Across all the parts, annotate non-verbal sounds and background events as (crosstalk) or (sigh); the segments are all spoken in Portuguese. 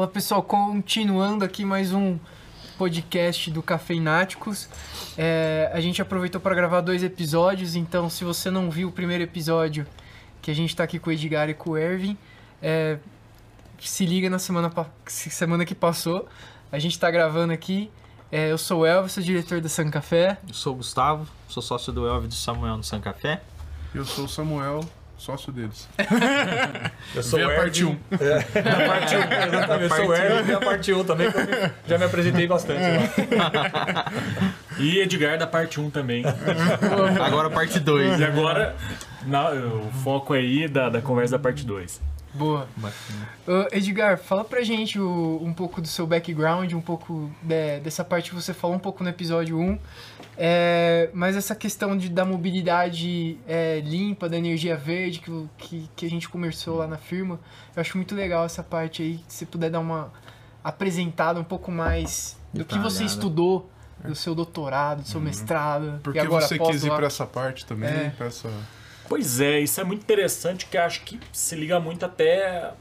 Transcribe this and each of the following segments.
Fala pessoal, continuando aqui mais um podcast do Cafeináticos. É, a gente aproveitou para gravar dois episódios, então se você não viu o primeiro episódio, que a gente está aqui com o Edgar e com o Ervin, é, se liga na semana, semana que passou. A gente está gravando aqui. É, eu sou o Elvis, sou diretor da San Café. Eu sou o Gustavo, sou sócio do Elvis e do Samuel no San Café. Eu sou o Samuel, sócio deles. (laughs) eu sou o a parte 1. É, a parte 1, exatamente. Eu sou o Erwin e a parte 1 também, que eu já me apresentei bastante lá. E Edgar da parte 1 também. Agora a parte 2. E agora, na, o foco aí da, da conversa da parte 2. Boa. Uh, Edgar, fala pra gente o, um pouco do seu background, um pouco de, dessa parte que você falou um pouco no episódio 1. É, mas essa questão de, da mobilidade é, limpa, da energia verde que, que, que, a gente conversou lá na firma, eu acho muito legal essa parte aí. Se puder dar uma apresentada um pouco mais do que você estudou, do seu doutorado, do seu uhum. mestrado. Por que você quis ir para essa parte também? É. Essa... Pois é, isso é muito interessante que acho que se liga muito até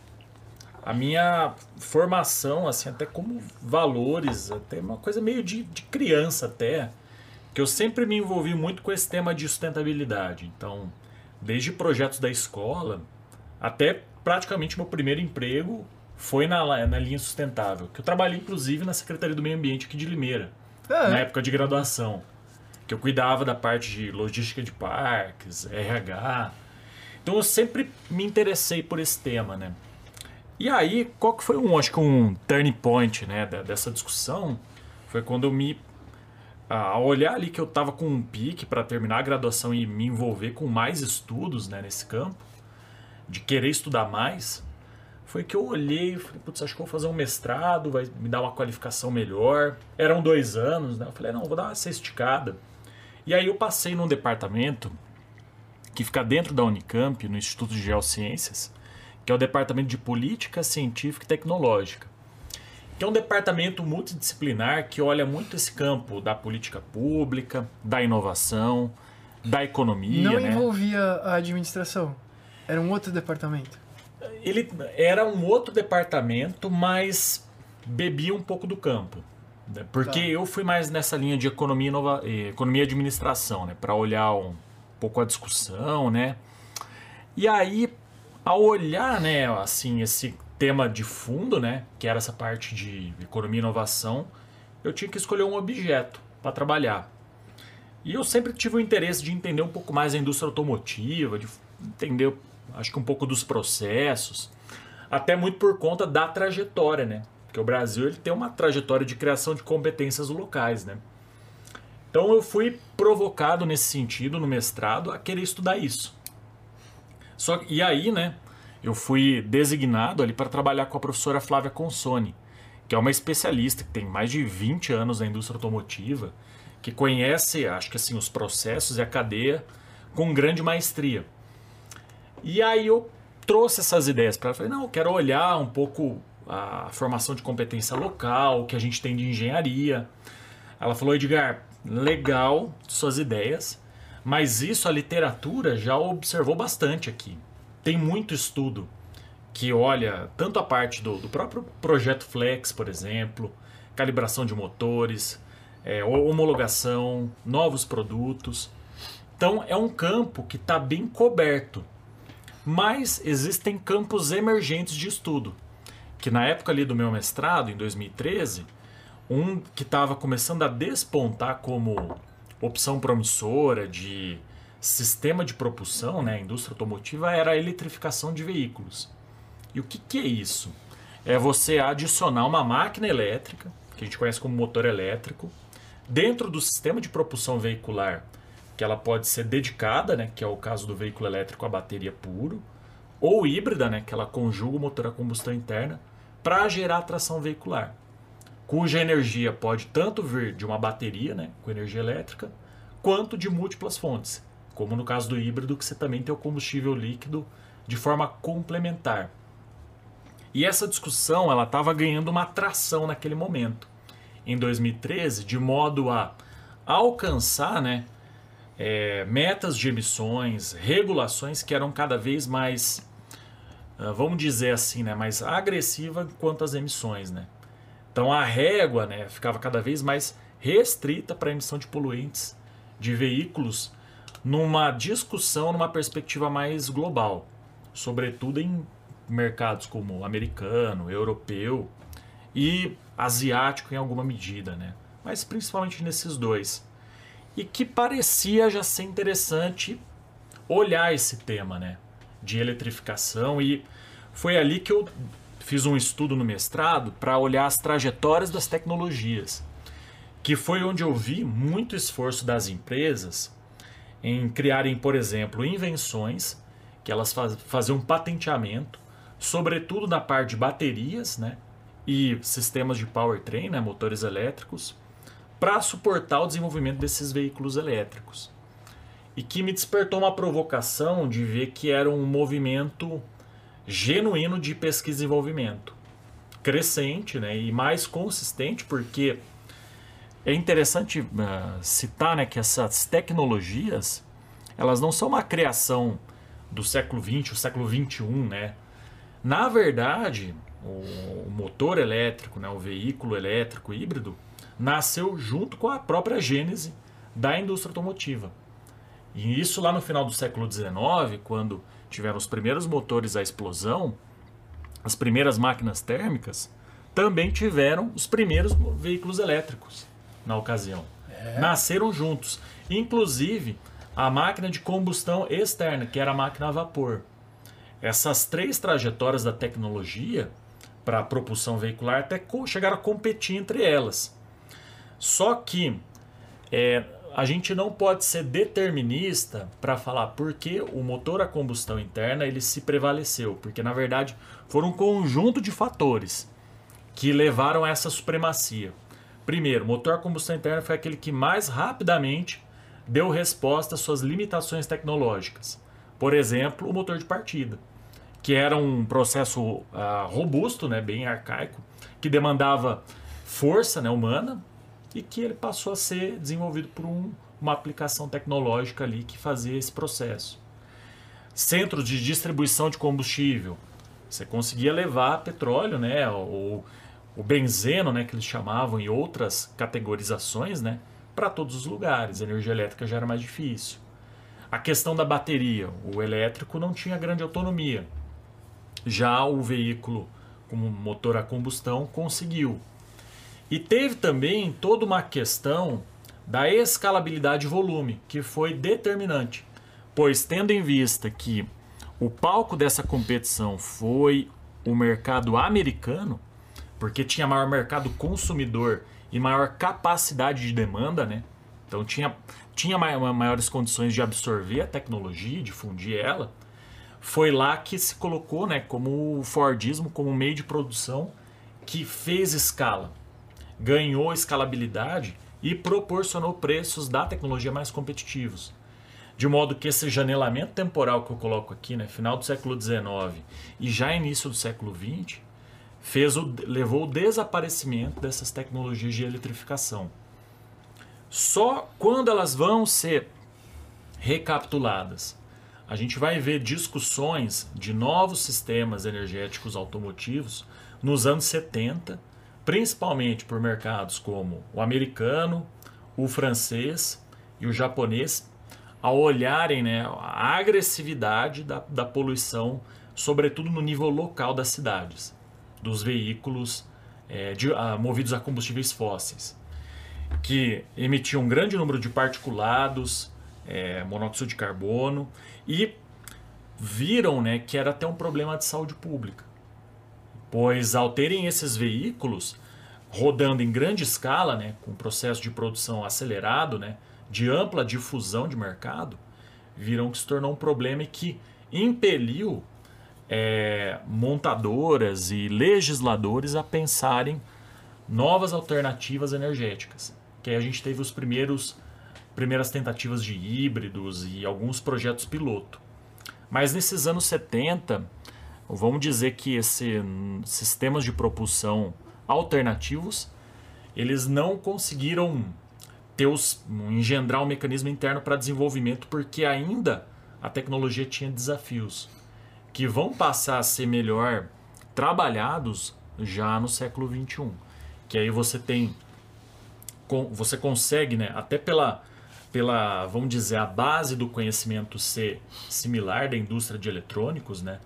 a minha formação, assim, até como valores, até uma coisa meio de, de criança até, que eu sempre me envolvi muito com esse tema de sustentabilidade. Então, desde projetos da escola até praticamente meu primeiro emprego foi na, na linha sustentável, que eu trabalhei inclusive na Secretaria do Meio Ambiente aqui de Limeira, ah, é? na época de graduação que eu cuidava da parte de logística de parques, RH. Então eu sempre me interessei por esse tema, né? E aí, qual que foi um, acho que um turning point, né, dessa discussão, foi quando eu me a olhar ali que eu estava com um pique para terminar a graduação e me envolver com mais estudos, né, nesse campo, de querer estudar mais, foi que eu olhei e falei, putz, acho que vou fazer um mestrado, vai me dar uma qualificação melhor. Eram dois anos, né? Eu falei, não, vou dar essa esticada. E aí eu passei num departamento que fica dentro da Unicamp, no Instituto de Geociências, que é o Departamento de Política Científica e Tecnológica. Que é um departamento multidisciplinar que olha muito esse campo da política pública, da inovação, da economia. Não né? envolvia a administração, era um outro departamento. Ele era um outro departamento, mas bebia um pouco do campo. Né? Porque tá. eu fui mais nessa linha de economia, nova, economia e administração, né? Para olhar um pouco a discussão, né? E aí, ao olhar, né, assim, esse tema de fundo, né, que era essa parte de economia e inovação, eu tinha que escolher um objeto para trabalhar. E eu sempre tive o interesse de entender um pouco mais a indústria automotiva, de entender, acho que um pouco dos processos, até muito por conta da trajetória, né? Porque o Brasil ele tem uma trajetória de criação de competências locais, né? Então eu fui provocado nesse sentido no mestrado a querer estudar isso. Só e aí, né, eu fui designado ali para trabalhar com a professora Flávia Consone, que é uma especialista que tem mais de 20 anos na indústria automotiva, que conhece, acho que assim, os processos e a cadeia com grande maestria. E aí eu trouxe essas ideias para ela, falei, não, eu quero olhar um pouco a formação de competência local, que a gente tem de engenharia. Ela falou, Edgar, legal suas ideias, mas isso a literatura já observou bastante aqui. Tem muito estudo que olha tanto a parte do, do próprio projeto Flex, por exemplo, calibração de motores, é, homologação, novos produtos. Então é um campo que está bem coberto. Mas existem campos emergentes de estudo que na época ali do meu mestrado, em 2013, um que estava começando a despontar como opção promissora de sistema de propulsão, né, indústria automotiva, era a eletrificação de veículos. E o que, que é isso? É você adicionar uma máquina elétrica, que a gente conhece como motor elétrico, dentro do sistema de propulsão veicular, que ela pode ser dedicada, né, que é o caso do veículo elétrico a bateria puro, ou híbrida, né, que ela conjuga o motor a combustão interna, para gerar tração veicular, cuja energia pode tanto vir de uma bateria, né, com energia elétrica, quanto de múltiplas fontes, como no caso do híbrido, que você também tem o combustível líquido de forma complementar. E essa discussão ela estava ganhando uma atração naquele momento, em 2013, de modo a alcançar né, é, metas de emissões, regulações que eram cada vez mais vamos dizer assim, né, mais agressiva quanto às emissões, né? Então a régua, né, ficava cada vez mais restrita para a emissão de poluentes de veículos numa discussão, numa perspectiva mais global, sobretudo em mercados como americano, europeu e asiático em alguma medida, né? Mas principalmente nesses dois. E que parecia já ser interessante olhar esse tema, né? De eletrificação e foi ali que eu fiz um estudo no mestrado para olhar as trajetórias das tecnologias, que foi onde eu vi muito esforço das empresas em criarem, por exemplo, invenções que elas faz, faziam patenteamento, sobretudo na parte de baterias, né? E sistemas de powertrain, né, motores elétricos, para suportar o desenvolvimento desses veículos elétricos. E que me despertou uma provocação de ver que era um movimento genuíno de pesquisa e desenvolvimento. Crescente né, e mais consistente, porque é interessante uh, citar né, que essas tecnologias elas não são uma criação do século XX, o século XXI. Né? Na verdade, o, motor elétrico, né, o veículo elétrico híbrido, nasceu junto com a própria gênese da indústria automotiva. E isso lá no final do século XIX, quando tiveram os primeiros motores à explosão, as primeiras máquinas térmicas, também tiveram os primeiros veículos elétricos na ocasião. É. Nasceram juntos. Inclusive, a máquina de combustão externa, que era a máquina a vapor. Essas três trajetórias da tecnologia para a propulsão veicular até chegaram a competir entre elas. Só que é, a gente não pode ser determinista para falar por que o motor a combustão interna ele se prevaleceu, porque na verdade foram um conjunto de fatores que levaram a essa supremacia. Primeiro, o motor a combustão interna foi aquele que mais rapidamente deu resposta às suas limitações tecnológicas. Por exemplo, o motor de partida, que era um processo uh, robusto, né, bem arcaico, que demandava força né, humana e que ele passou a ser desenvolvido por um, uma aplicação tecnológica ali que fazia esse processo. Centros de distribuição de combustível. Você conseguia levar petróleo, né, ou o benzeno, né, que eles chamavam, e outras categorizações, né, para todos os lugares. A energia elétrica já era mais difícil. A questão da bateria, o elétrico não tinha grande autonomia. Já o veículo com motor a combustão conseguiu. E teve também toda uma questão da escalabilidade de volume, que foi determinante, pois tendo em vista que o palco dessa competição foi o mercado americano, porque tinha maior mercado consumidor e maior capacidade de demanda, né? Então tinha, tinha maiores condições de absorver a tecnologia, difundir ela. Foi lá que se colocou, né, como o Fordismo como meio de produção que fez escala ganhou escalabilidade e proporcionou preços da tecnologia mais competitivos. De modo que esse janelamento temporal que eu coloco aqui, né, final do século XIX e já início do século XX, fez o, levou o desaparecimento dessas tecnologias de eletrificação. Só quando elas vão ser recapituladas, a gente vai ver discussões de novos sistemas energéticos automotivos nos anos 70 principalmente por mercados como o americano, o francês e o japonês, ao olharem né, a agressividade da, da poluição, sobretudo no nível local das cidades, dos veículos é, de, a, movidos a combustíveis fósseis, que emitiam um grande número de particulados, é, monóxido de carbono, e viram né, que era até um problema de saúde pública pois ao terem esses veículos rodando em grande escala, né, com processo de produção acelerado, né, de ampla difusão de mercado, viram que se tornou um problema e que impeliu é, montadoras e legisladores a pensarem novas alternativas energéticas. Que aí a gente teve os primeiros primeiras tentativas de híbridos e alguns projetos piloto. Mas nesses anos 70, vamos dizer que esses sistemas de propulsão alternativos eles não conseguiram ter os, engendrar um mecanismo interno para desenvolvimento porque ainda a tecnologia tinha desafios que vão passar a ser melhor trabalhados já no século 21. Que aí você tem você consegue, né, até pela pela, vamos dizer, a base do conhecimento ser similar da indústria de eletrônicos, né?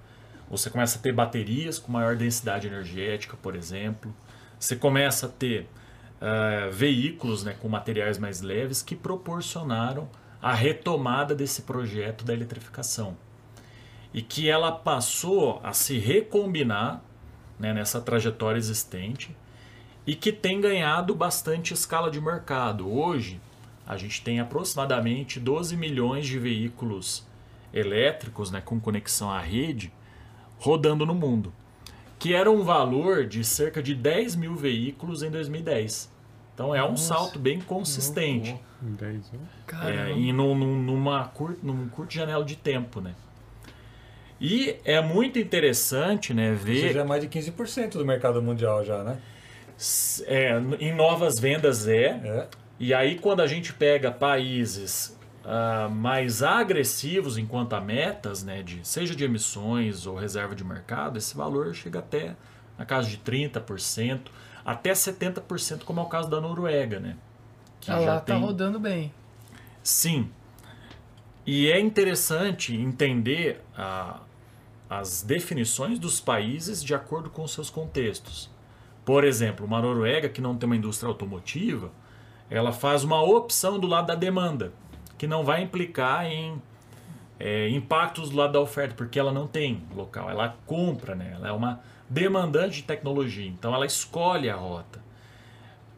Você começa a ter baterias com maior densidade energética, por exemplo. Você começa a ter uh, veículos né, com materiais mais leves que proporcionaram a retomada desse projeto da eletrificação. E que ela passou a se recombinar né, nessa trajetória existente e que tem ganhado bastante escala de mercado. Hoje, a gente tem aproximadamente 12 milhões de veículos elétricos né, com conexão à rede rodando no mundo, que era um valor de cerca de 10 mil veículos em 2010. Então é Nossa, um salto bem consistente. É, e num, numa cur, num curto janela de tempo, né? E é muito interessante, né, ver... Isso já é mais de 15% do mercado mundial já, né? É, em novas vendas é. é. E aí quando a gente pega países uh, mais agressivos enquanto a metas, né, de, seja de emissões ou reserva de mercado, esse valor chega até na casa de 30%, até 70%, como é o caso da Noruega, né? Que ah, já tá tem... rodando bem. Sim. E é interessante entender a, as definições dos países de acordo com seus contextos. Por exemplo, uma Noruega que não tem uma indústria automotiva, ela faz uma opção do lado da demanda, que não vai implicar em é, impactos do lado da oferta, porque ela não tem local, ela compra, né? ela é uma demandante de tecnologia, então ela escolhe a rota.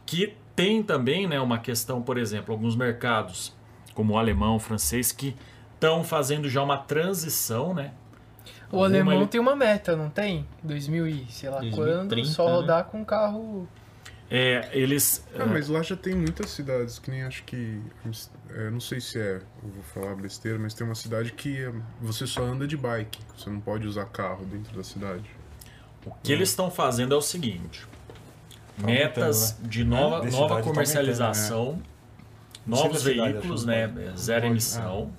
Que tem também né, uma questão, por exemplo, alguns mercados, como o alemão, o francês, que estão fazendo já uma transição, né? O alemão ele... tem uma meta, não tem? 2000 e sei lá 2030, quando, só né? rodar né? com carro é, eles. Ah, mas lá já tem muitas cidades, que nem acho que. É, não sei se é, eu vou falar besteira, mas tem uma cidade que você só anda de bike, você não pode usar carro dentro da cidade. O que eles estão fazendo é o seguinte: tá metas né? de nova, nova tá comercialização, né? novos veículos, né? Zero emissão,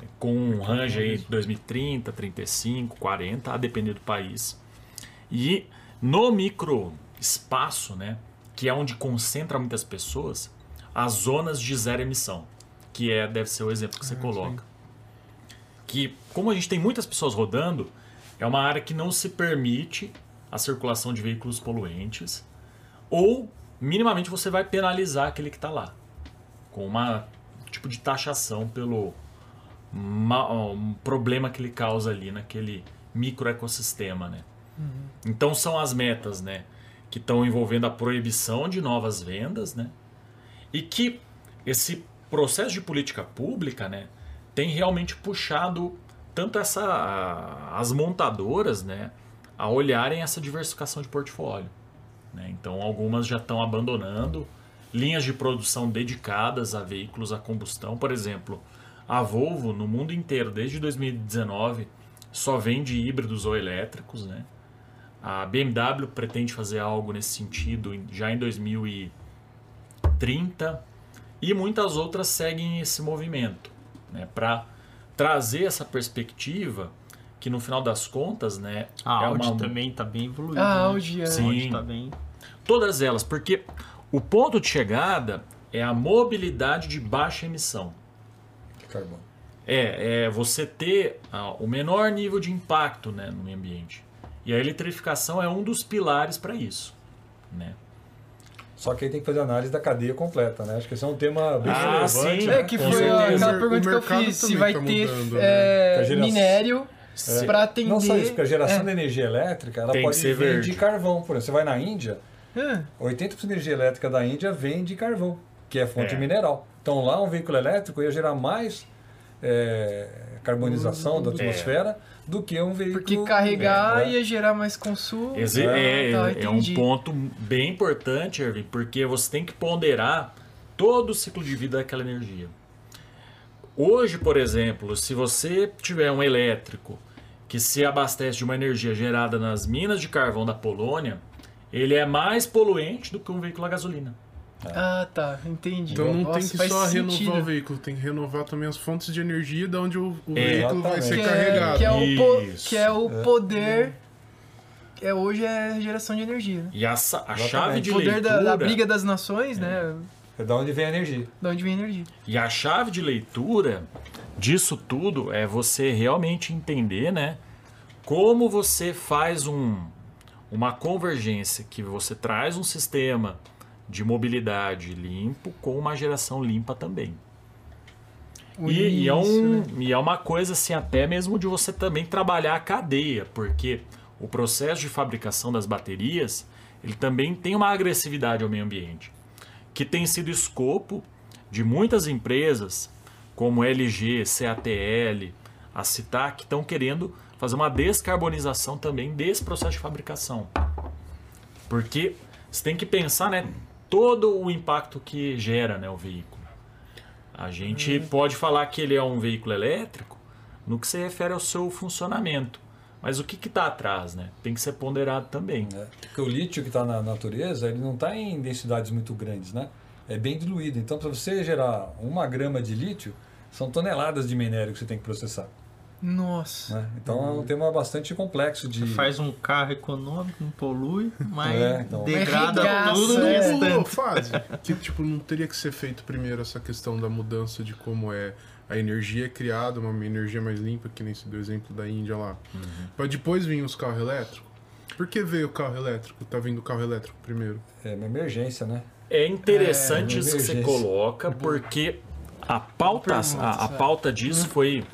ah. com um range aí 2030, 35, 40, a depender do país. E no micro espaço, né, que é onde concentra muitas pessoas, as zonas de zero emissão, que é deve ser o exemplo que você ah, coloca. Sim. Que como a gente tem muitas pessoas rodando, é uma área que não se permite a circulação de veículos poluentes, ou minimamente você vai penalizar aquele que está lá, com uma tipo de taxação pelo um problema que ele causa ali naquele microecossistema, né? Uhum. Então são as metas, né? que estão envolvendo a proibição de novas vendas, né? E que esse processo de política pública, né, tem realmente puxado tanto essa as montadoras, né, a olharem essa diversificação de portfólio. Né? Então, algumas já estão abandonando linhas de produção dedicadas a veículos a combustão, por exemplo, a Volvo no mundo inteiro desde 2019 só vende híbridos ou elétricos, né? A BMW pretende fazer algo nesse sentido já em 2030 e muitas outras seguem esse movimento né, para trazer essa perspectiva que no final das contas, né, a é Audi uma... também está bem evoluída. A Audi, né? é. Sim, tá bem... todas elas, porque o ponto de chegada é a mobilidade de baixa emissão. Carbono. É, é você ter ah, o menor nível de impacto né, no meio ambiente. E a eletrificação é um dos pilares para isso. Né? Só que aí tem que fazer análise da cadeia completa, né? Acho que esse é um tema bem ah, relevante. Sim. Né? É que foi certeza. aquela pergunta que eu fiz, se vai tá ter mudando, é, né? minério é. para atender... Não só isso, porque a geração é. de energia elétrica, ela tem pode vir verde. de carvão. Por exemplo, você vai na Índia, é. 80% da energia elétrica da Índia vem de carvão, que é fonte é. mineral. Então lá um veículo elétrico ia gerar mais é, carbonização da atmosfera do que um veículo. Porque carregar né? ia gerar mais consumo. É, é, tá, é um ponto bem importante, Erwin, porque você tem que ponderar todo o ciclo de vida daquela energia. Hoje, por exemplo, se você tiver um elétrico que se abastece de uma energia gerada nas minas de carvão da Polônia, ele é mais poluente do que um veículo a gasolina. Ah, tá, entendi. Então não Nossa, tem que só sentido. renovar o veículo, tem que renovar também as fontes de energia de onde o, o é, veículo vai ser que carregado. É, que, é o que é o poder. É, hoje é geração de energia. E a, a chave de o poder leitura... da, da, briga das nações, é. né? É da onde vem a energia. Da onde vem a energia. E a chave de leitura disso tudo é você realmente entender, né? Como você faz um, uma convergência, que você traz um sistema de mobilidade limpo com uma geração limpa também. E, e, é um, né? e é uma coisa assim, até mesmo de você também trabalhar a cadeia, porque o processo de fabricação das baterias ele também tem uma agressividade ao meio ambiente, que tem sido escopo de muitas empresas, como LG, CATL, a Citar, que estão querendo fazer uma descarbonização também desse processo de fabricação. Porque você tem que pensar, né? Todo o impacto que gera né, o veículo. A gente uhum. pode falar que ele é um veículo elétrico no que se refere ao seu funcionamento. Mas o que está atrás, né? Tem que ser ponderado também. É, porque o lítio que está na natureza, ele não está em densidades muito grandes, né? É bem diluído. Então, para você gerar uma grama de lítio, são toneladas de minério que você tem que processar. Nossa. Né? Então é um tema bastante complexo de. Faz um carro econômico, não polui, mas é, então... degrada Regaça, tudo no é. fase. Que tipo, não teria que ser feito primeiro essa questão da mudança de como é a energia é criada, uma energia mais limpa, que nem se deu exemplo da Índia lá. Uhum. Para depois vir os carros elétricos. Por que veio o carro elétrico? Tá vindo o carro elétrico primeiro? É uma emergência, né? É interessante é, isso que você coloca, porque a pauta, a, a pauta disso uhum. foi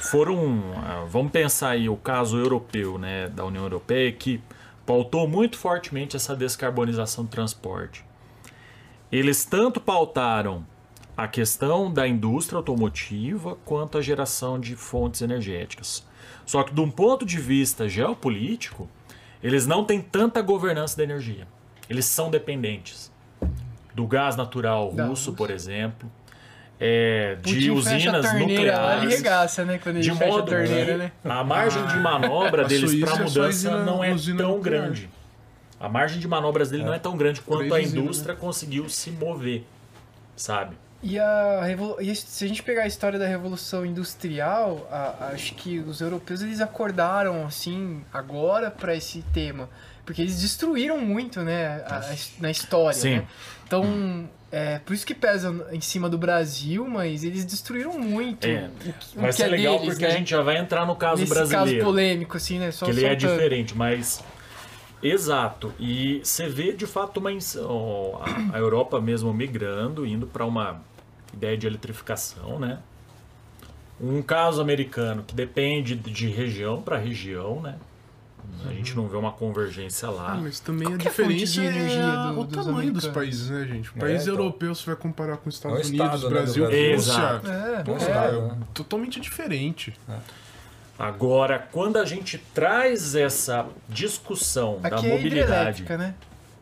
foram, ah, vamos pensar aí o caso europeu, né, da União Europeia, que pautou muito fortemente essa descarbonização do transporte. Eles tanto pautaram a questão da indústria automotiva quanto a geração de fontes energéticas. Só que, de um ponto de vista geopolítico, eles não têm tanta governança da energia. Eles são dependentes do gás natural russo, por exemplo, é, de usinas nucleares. Regaça, né? Quando de modo a torneira, né? A margem ah, de manobra deles para mudança é não é tão nuclear. grande. A margem de manobras dele é. não é tão grande quanto a indústria né? conseguiu se mover, sabe? E, a e se a gente pegar a história da Revolução Industrial, a, acho que os europeus eles acordaram assim agora para esse tema, porque eles destruíram muito, né, a, a, na história. Sim. Né? Então é, por isso que pesa em cima do Brasil, mas eles destruíram muito. É. O, vai ser é legal deles, porque né? a gente já vai entrar no caso Nesse brasileiro. caso polêmico, assim, né? Só que ele é diferente, mas. Exato. E você vê de fato uma. A Europa mesmo migrando, indo para uma ideia de eletrificação, né? Um caso americano que depende de região para região, né? A gente não vê uma convergência lá. Ah, mas também Qual a é diferença é, energia do, o tamanho dos países, né, gente? O país é, então... europeu, você vai comparar com os Estados é Unidos, estado, Brasil, né, Brasil. Rússia. É, é, é, totalmente diferente. É. Agora, quando a gente traz essa discussão Aqui da mobilidade, né?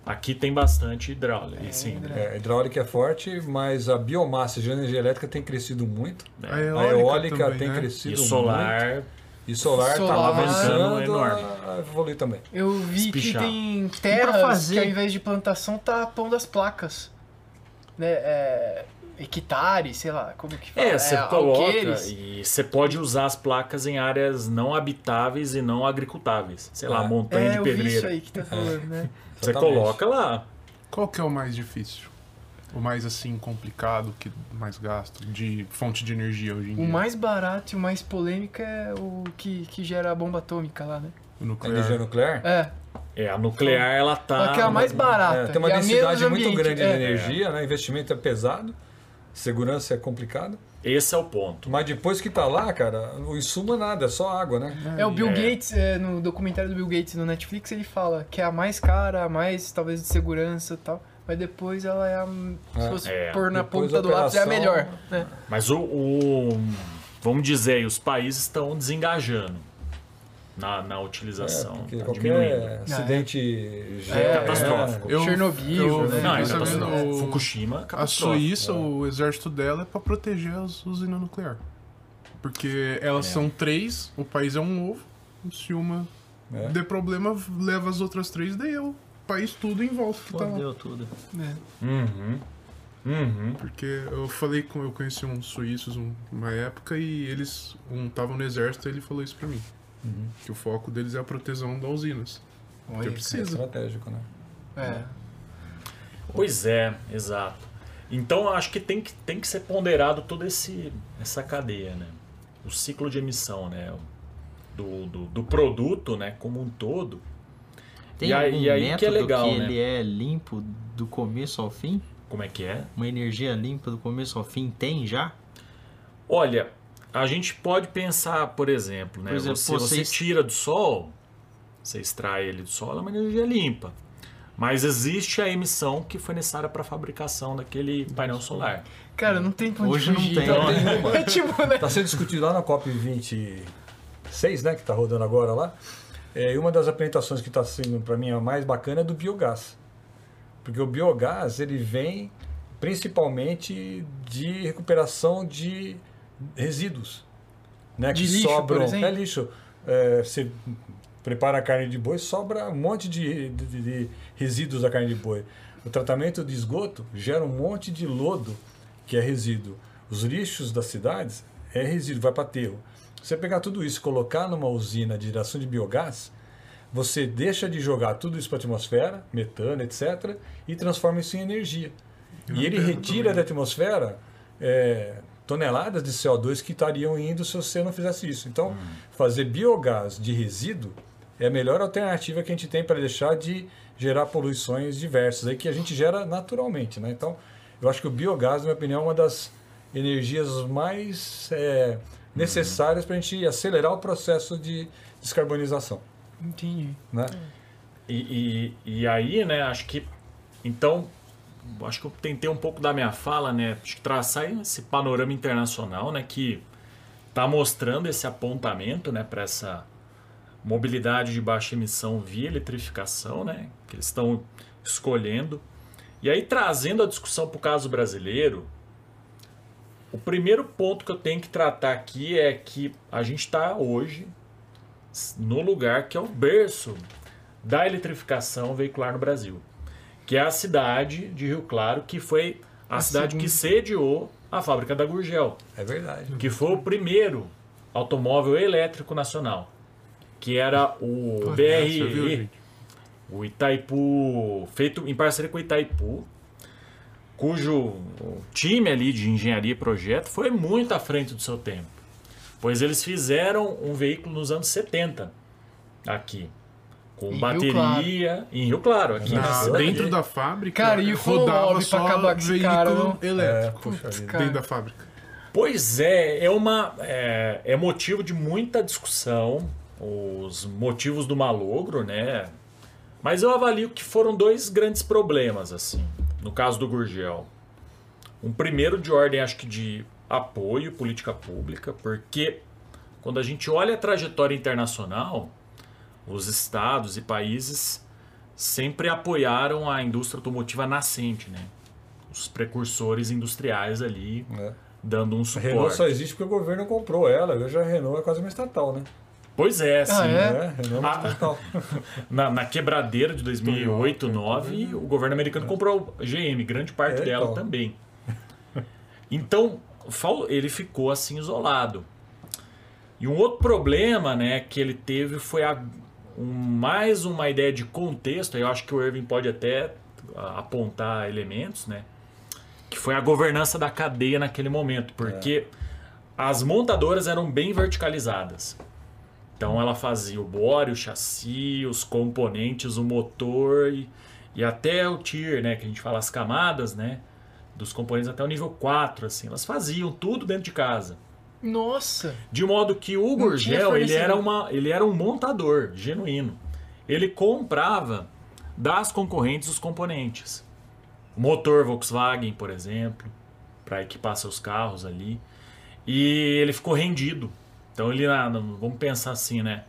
Aqui tem bastante hidráulica. É, sim. É, hidráulica é forte, mas a biomassa de energia elétrica tem crescido muito. É. A eólica, a eólica também, tem né? crescido e solar, muito. E solar, tá solar tá alavancando enorme. A evoluir também. Eu vi Espichar. que tem terras que ao invés de plantação tá pondo as placas. Né? É, hectare, sei lá, como que fala? É, você é, coloca alqueires. e você pode usar as placas em áreas não habitáveis e não agricultáveis. Sei lá, é. montanha é, de pedreira. É, isso aí que tá falando, né? Você coloca lá. Qual que é o mais difícil? O mais assim complicado, que mais gasto de fonte de energia hoje em o dia? O mais barato e o mais polêmico é o que, que gera a bomba atômica lá, né? O nuclear. Energia nuclear? É. É, a nuclear ela tá. Só que é a mais barata. É, tem uma densidade muito grande é. de energia, né? Investimento é pesado, segurança é complicado. Esse é o ponto. Mas depois que tá lá, cara, o insumo é nada, é só água, né? É, o Bill é. Gates, é, no documentário do Bill Gates no Netflix, ele fala que é a mais cara, a mais talvez de segurança e tal mas depois ela é a. Se é. fosse é. pôr na ponta do lápis, é a melhor. Né? Mas o, o, Vamos dizer aí, os países estão desengajando na, na utilização. É, tá qualquer diminuindo. acidente é, é catastrófico. Eu, Chernobyl, eu, né? Não, é catastrófico. Fukushima, A Suíça, é. o exército dela é para proteger as usinas nucleares. Porque elas é. são três, o país é um ovo, se uma é. der problema, leva as outras três, daí eu país tudo em volta que tá Fodeu tudo. É. Uhum. Uhum. Porque eu falei com. Eu conheci uns suíços uma época e eles um estavam no exército e ele falou isso pra mim. Uhum. Que o foco deles é a proteção das usinas. Olha, que precisa. É estratégico, né? É. Pois é, exato. Então acho que tem que, tem que ser ponderado toda esse, essa cadeia, né? O ciclo de emissão, né? Do, do, do produto, né? Como um todo. Tem e algum aí, e aí método que, é legal, que né? ele é limpo do começo ao fim? Como é que é? Uma energia limpa do começo ao fim tem já? Olha, a gente pode pensar, por exemplo, né? Por exemplo, você, vocês... você tira do sol, você extrai ele do sol, é uma energia limpa. Mas existe a emissão que foi necessária para a fabricação daquele painel solar. Cara, não tem pra Hoje fugir, não tem. Então, né? é tipo, né? Tá sendo discutido lá na COP26, né? Que tá rodando agora lá. É, uma das apresentações que está sendo para mim a mais bacana é do biogás. Porque o biogás ele vem principalmente de recuperação de resíduos. Né, de que lixo, sobram. É lixo. É, você prepara a carne de boi, sobra um monte de, de, de, resíduos da carne de boi. O tratamento de esgoto gera um monte de lodo, que é resíduo. Os lixos das cidades é resíduo, vai para aterro. Você pegar tudo isso e colocar numa usina de geração de biogás, você deixa de jogar tudo isso para a atmosfera, metano, etc., e transforma isso em energia. e ele retira também. da atmosfera é, toneladas de CO2 que estariam indo se você não fizesse isso. Então, hum. fazer biogás de resíduo é a melhor alternativa que a gente tem para deixar de gerar poluições diversas aí que a gente gera naturalmente, né? Então, eu acho que o biogás, na minha opinião, é uma das energias mais é, necessárias para a gente acelerar o processo de descarbonização. Entendi. Né? E, e, e aí, né, acho que então acho que eu tentei um pouco da minha fala, né, traçar esse panorama internacional, né, que está mostrando esse apontamento, né, para essa mobilidade de baixa emissão via eletrificação, né? Que eles estão escolhendo. E aí, trazendo a discussão para o caso brasileiro, o primeiro ponto que eu tenho que tratar aqui é que a gente está hoje no lugar que é o berço da eletrificação veicular no Brasil, que é a cidade de Rio Claro, que foi a, a cidade segunda. que sediou a fábrica da Gurgel. É verdade. Que foi o primeiro automóvel elétrico nacional que era o Pô, BRE, o Itaipu, feito em parceria com o Itaipu, cujo time ali de engenharia e projeto foi muito à frente do seu tempo. Pois eles fizeram um veículo nos anos 70 aqui. Com em bateria Rio em Rio Claro, aqui na, dentro da fábrica. Cara, e o rodava só acabar esse cara, elétrico é, dentro da fábrica. Pois é, é uma é, é motivo de muita discussão os motivos do malogro, né? Mas eu avalio que foram dois grandes problemas, assim, no caso do Gurgel. Um primeiro de ordem, acho que de apoio, política pública, porque quando a gente olha a trajetória internacional, os estados e países sempre apoiaram a indústria automotiva nascente, né? Os precursores industriais ali, é. dando um suporte. A Renault só existe porque o governo comprou ela, hoje a Renault é quase uma estatal, né? Pois é, sim. Ah, é? é a, na, na, quebradeira de 2008, 2009, o governo americano comprou a GM, grande parte é, dela então. também. Então, ele ficou assim isolado. E um outro problema né, que ele teve foi a, um, mais uma ideia de contexto, eu acho que o Irving pode até apontar elementos, né? Que foi a governança da cadeia naquele momento, porque é. as montadoras eram bem verticalizadas. Então ela fazia o bore, o chassi, os componentes, o motor e, e até o tier, né, que a gente fala as camadas, né, dos componentes até o nível 4, assim, elas faziam tudo dentro de casa. Nossa. De modo que o Gurgel, ele era uma, ele era um montador genuíno. Ele comprava das concorrentes os componentes. Motor Volkswagen, por exemplo, para equipar seus carros ali. E ele ficou rendido então ele, ah, vamos pensar assim, né?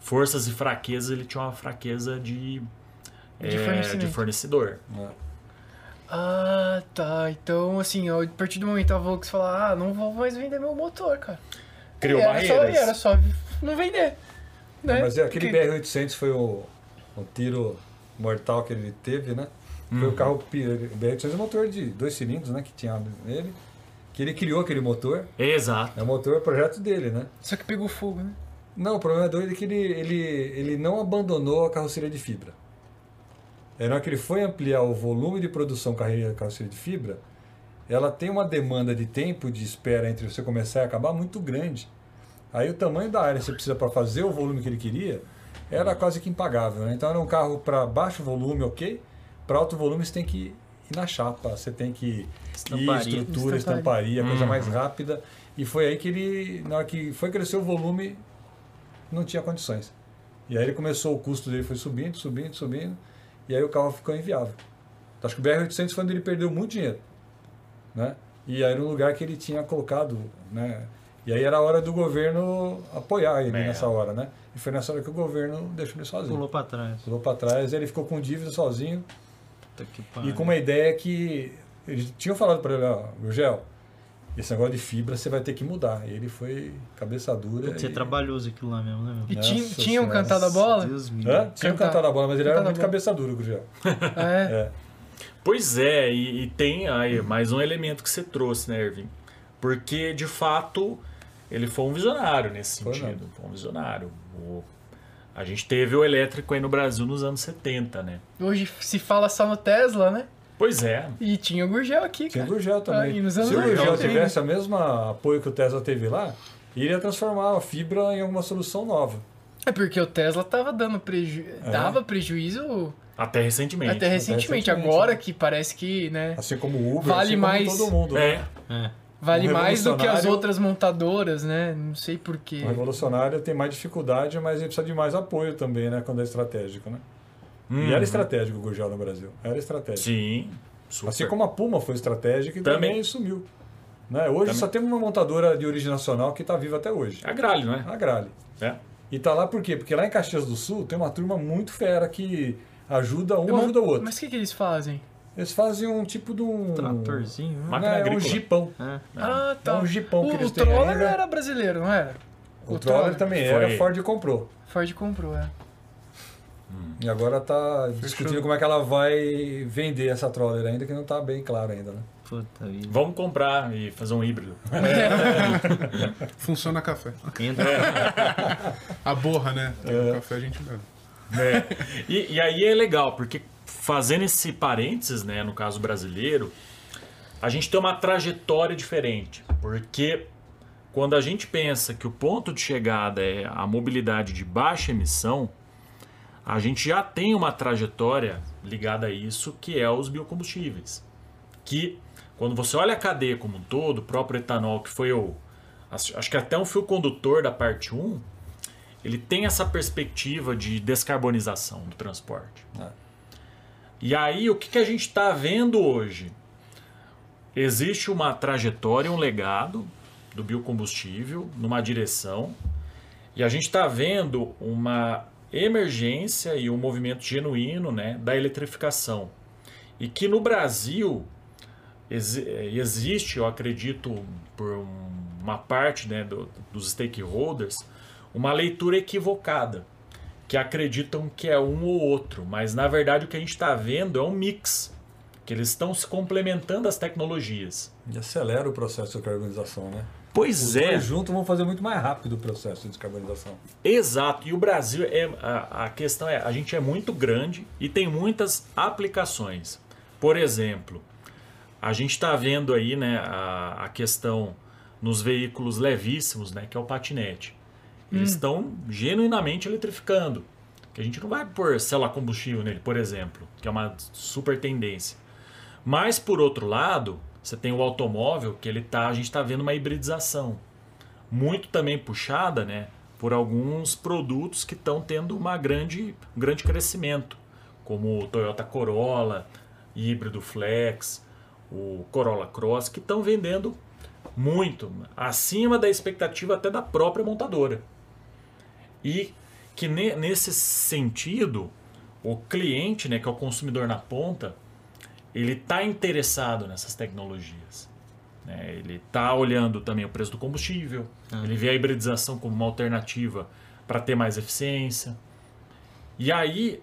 Forças e fraquezas, ele tinha uma fraqueza de, de, é, de fornecedor. É. Ah, tá. Então, assim, a partir do momento a Volks falar, ah, não vou mais vender meu motor, cara. Criou era barreiras. Só, era só não vender. Né? Mas é, aquele Porque... BR-800 foi o, o tiro mortal que ele teve, né? Foi o uhum. carro BR-800 é motor de dois cilindros, né? Que tinha nele. Que ele criou aquele motor. Exato. É o motor, é o projeto dele, né? Só que pegou fogo, né? Não, o problema é doido é que ele, ele, ele não abandonou a carroceria de fibra. É na hora que ele foi ampliar o volume de produção carroceria de fibra, ela tem uma demanda de tempo de espera entre você começar e acabar muito grande. Aí o tamanho da área que você precisa para fazer o volume que ele queria era quase que impagável. Né? Então era um carro para baixo volume, ok. Para alto volume você tem que ir na chapa, você tem que estamparia. ir estrutura, estamparia, estamparia coisa hum. mais rápida. E foi aí que ele, na hora que foi crescer o volume, não tinha condições. E aí ele começou, o custo dele foi subindo, subindo, subindo, e aí o carro ficou inviável. Então, acho que o BR-800 foi onde ele perdeu muito dinheiro. Né? E aí no lugar que ele tinha colocado, né? E aí era a hora do governo apoiar ele é. nessa hora, né? E foi nessa hora que o governo deixou ele sozinho. Pulou para trás. Pulou para trás, ele ficou com dívida sozinho. E com uma ideia que eles tinham falado para ele, ó, Gurgel, esse negócio de fibra você vai ter que mudar. E ele foi cabeça dura. Pode ser e... trabalhoso aquilo lá mesmo, né? E tinha, tinham cantado a bola? Deus Hã? Tinham cantado a bola, mas ele era muito cabeça dura, Gurgel. (laughs) é. é. Pois é, e, e, tem aí mais um elemento que você trouxe, né, Ervin? Porque, de fato, ele foi um visionário nesse foi sentido. Não. Foi um visionário. O, a gente teve o elétrico aí no Brasil nos anos 70, né? Hoje se fala só no Tesla, né? Pois é. E tinha o Gurgel aqui, Tinha o Gurgel também. Ah, Se o Gurgel tivesse o mesmo apoio que o Tesla teve lá, iria transformar a fibra em alguma solução nova. É porque o Tesla tava dando preju... É. dava prejuízo até recentemente. Até recentemente. Até recentemente Agora né? que parece que, né? Assim como o Uber, vale assim mais, todo mundo. É. Né? é. Vale um mais do que as outras montadoras, né? Não sei porquê. O revolucionário tem mais dificuldade, mas ele precisa de mais apoio também, né? Quando é estratégico, né? Hum. E era uhum. estratégico o Gurgel no Brasil. Era estratégico. Sim. Super. Assim como a Puma foi estratégica e também, também sumiu. Né? Hoje também. só tem uma montadora de origem nacional que está viva até hoje. A Grale, não é? A Grale. É. E tá lá por quê? Porque lá em Caxias do Sul tem uma turma muito fera que Ajuda um, ajuda o outro. Mas o que, que eles fazem? Eles fazem um tipo de um. Tratorzinho, né? Máquina é, um jipão. É. Ah, tá. É um jipão o, que eles têm. O Troller era brasileiro, não era? O, o Troller, Troller também Foi. era, Ford comprou. Ford comprou, é. Hum. E agora tá Fechou. discutindo como é que ela vai vender essa Troller ainda, que não tá bem claro ainda, né? Puta vida. Vamos comprar e fazer um híbrido. É. (laughs) Funciona café. É. (laughs) A borra, né? É. café a gente bebe. É. E, e aí é legal, porque fazendo esse parênteses, né, no caso brasileiro, a gente tem uma trajetória diferente, porque quando a gente pensa que o ponto de chegada é a mobilidade de baixa emissão, a gente já tem uma trajetória ligada a isso, que é os biocombustíveis. Que quando você olha a cadeia como um todo, o próprio etanol, que foi o. Acho que até um fio condutor da parte 1, ele tem essa perspectiva de descarbonização do transporte. Né? E aí, o que, que a gente está vendo hoje? Existe uma trajetória, um legado do biocombustível numa direção, e a gente está vendo uma emergência e um movimento genuíno né, da eletrificação. E que no Brasil existe, eu acredito, por uma parte né, do, dos stakeholders, uma leitura equivocada, que acreditam que é um ou outro, mas na verdade o que a gente está vendo é um mix, que eles estão se complementando as tecnologias. E acelera o processo de descarbonização, né? Pois Os é. juntos vão fazer muito mais rápido o processo de descarbonização. Exato. E o Brasil é a, a questão é a gente é muito grande e tem muitas aplicações. Por exemplo, a gente está vendo aí né, a, a questão nos veículos levíssimos, né, que é o patinete. Eles hum. estão genuinamente eletrificando. Que a gente não vai pôr célula combustível nele, por exemplo, que é uma super tendência. Mas por outro lado, você tem o automóvel que ele tá, a gente está vendo uma hibridização muito também puxada, né, por alguns produtos que estão tendo uma grande, um grande crescimento, como o Toyota Corolla, híbrido Flex, o Corolla Cross, que estão vendendo muito, acima da expectativa até da própria montadora. E que nesse sentido, o cliente, né, que é o consumidor na ponta, ele está interessado nessas tecnologias. Né? Ele está olhando também o preço do combustível, ah. ele vê a hibridização como uma alternativa para ter mais eficiência. E aí,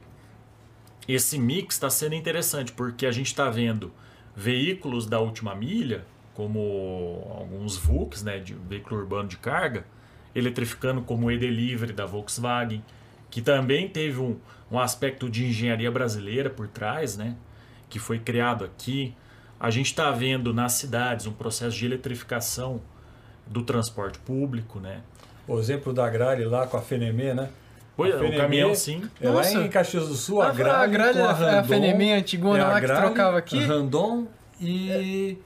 esse mix está sendo interessante, porque a gente está vendo veículos da última milha, como alguns VUCs, né, de veículo urbano de carga, eletrificando como o e-delivery da Volkswagen, que também teve um, um aspecto de engenharia brasileira por trás, né, que foi criado aqui. A gente está vendo nas cidades um processo de eletrificação do transporte público, né? O exemplo da Grale lá com a FNM, né? Pois, o caminhão sim. É lá em Caxias do Sul, a Ah, Grale, a com a a Randon, FNM antigona é a lá que Grale, trocava aqui. a Randon e...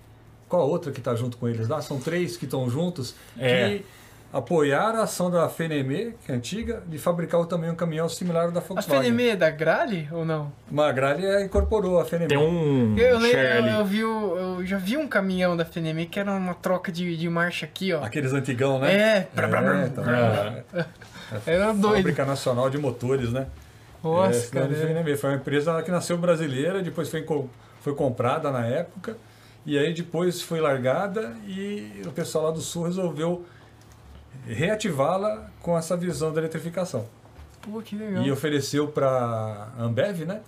Qual a outra que está junto com eles lá? São três que estão juntos É. que apoiaram a ação da FNM, que é antiga, de fabricar também um caminhão similar ao da A Volkswagen. FNM é da Grale ou não? Mas a Grale incorporou a FNM. Tem um Eu, eu, ali. eu vi eu já vi um caminhão da FNM que era uma troca de, de marcha aqui, ó. Aqueles antigão, né? É, É, então, (laughs) era doido. Fábrica Nacional de Motores, né? Nossa, é, cara. cidade de FNM. Foi uma empresa que nasceu brasileira, depois foi, foi comprada na época, e aí depois foi largada e o pessoal lá do Sul resolveu reativá-la com essa visão da eletrificação. Pô, que legal. E ofereceu para Ambev, né?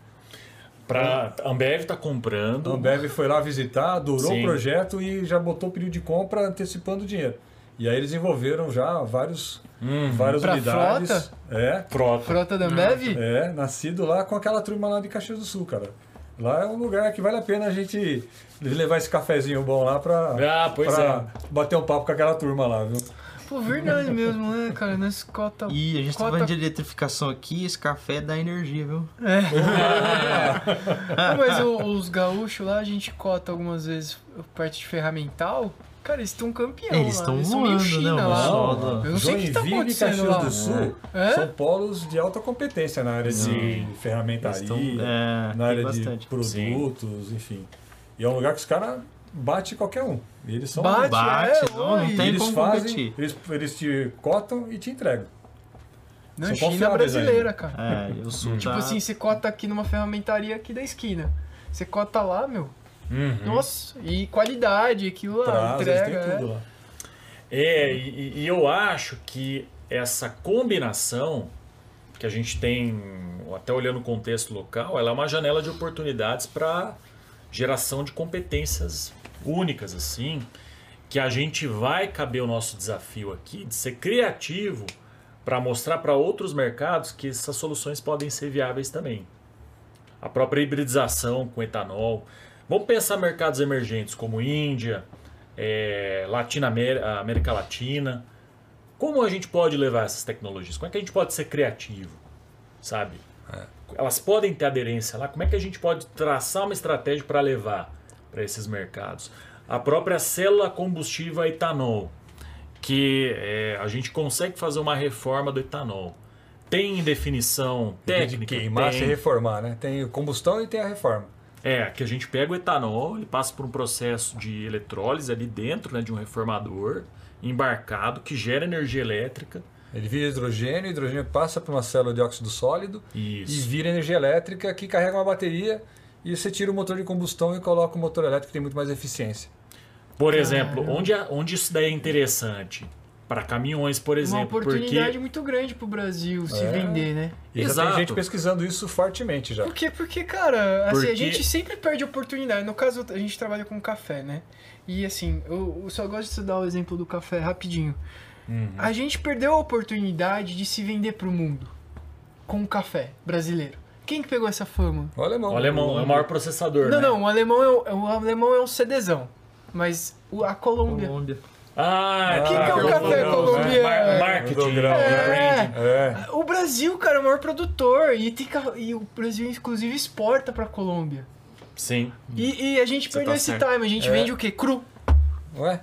Pra, a Ambev está comprando. A Ambev foi lá visitar, adorou Sim. o projeto e já botou o período de compra antecipando o dinheiro. E aí eles desenvolveram já vários, Uhum. várias Pra unidades. frota? É, Frota. Frota da Ambev? É, nascido lá com aquela turma lá de Caxias do Sul, cara. Lá é um lugar que vale a pena a gente levar esse cafezinho bom lá pra, Ah, pra bater um papo com aquela turma lá, viu? Pô, verdade mesmo, né, cara? Nós cota. E a gente tá cota- falando de eletrificação aqui, esse café dá energia, viu? (laughs) Pô, mas o- os gaúchos lá, a gente cota algumas vezes parte de ferramental. Cara, eles estão campeão. Eles estão meio voando, China né, o lá. da- Eu não sei o que tá e acontecendo lá. do Sul É? são polos de alta competência na área de Sim. ferramentaria, Eles tão- é, na área bastante. de produtos, enfim. E é um lugar que os caras batem qualquer um. Eles são Bate, Bate, é, não, não tem eles como fazem, competir. eles, eles te cotam e te entregam. Não, São China confiáveis brasileira, ainda. cara. É, o sul Tipo tá... assim, você cota aqui numa ferramentaria aqui da esquina. Você cota lá, meu. Uhum. Nossa, e qualidade, aquilo lá, Traz, entrega. têm é. tudo lá. É, e, e eu acho que essa combinação que a gente tem, até olhando o contexto local, ela é uma janela de oportunidades para geração de competências únicas, assim, que a gente vai caber o nosso desafio aqui de ser criativo para mostrar para outros mercados que essas soluções podem ser viáveis também. A própria hibridização com etanol. Vamos pensar mercados emergentes como Índia, é, Latinoamérica, América Latina. Como a gente pode levar essas tecnologias? Como é que a gente pode ser criativo? Sabe? Elas podem ter aderência lá. Como é que a gente pode traçar uma estratégia para levar para esses mercados? A própria célula combustível a etanol, que é, a gente consegue fazer uma reforma do etanol. Tem definição De técnica? queimar Tem. e reformar, né? Tem combustão e tem a reforma. É, que a gente pega o etanol, ele passa por um processo de eletrólise ali dentro né, de um reformador embarcado que gera energia elétrica. Ele vira hidrogênio, o hidrogênio passa para uma célula de óxido sólido e Isso. vira energia elétrica que carrega uma bateria e você tira o motor de combustão e coloca o motor elétrico que tem muito mais eficiência. Por exemplo, onde, onde isso daí é interessante? Para caminhões, por Uma exemplo. oportunidade Porque. muito grande pro Brasil se É. vender, né? E já Exato. tem gente pesquisando isso fortemente já. Por quê? Porque, cara, assim, Porque- a gente sempre perde oportunidade. No caso, a gente trabalha com café, né? E assim, eu, eu só gosto de dar o exemplo do café rapidinho. Uhum. A gente perdeu a oportunidade de se vender pro mundo com o café brasileiro. Quem que pegou essa fama? O alemão. O alemão é o maior processador. Não, né? não, o alemão é, o, o alemão é um CDzão. Mas o- a Colômbia. Colômbia. Ah, Que que é o tá, café grão, colombiano? né? Mar- Marketing, grão, É. É. O Brasil, cara, é o maior produtor. E, tem, e o Brasil, inclusive, exporta pra Colômbia. Sim. E, e a gente Você perdeu tá esse certo. time. A gente É. vende o quê? Cru. Ué?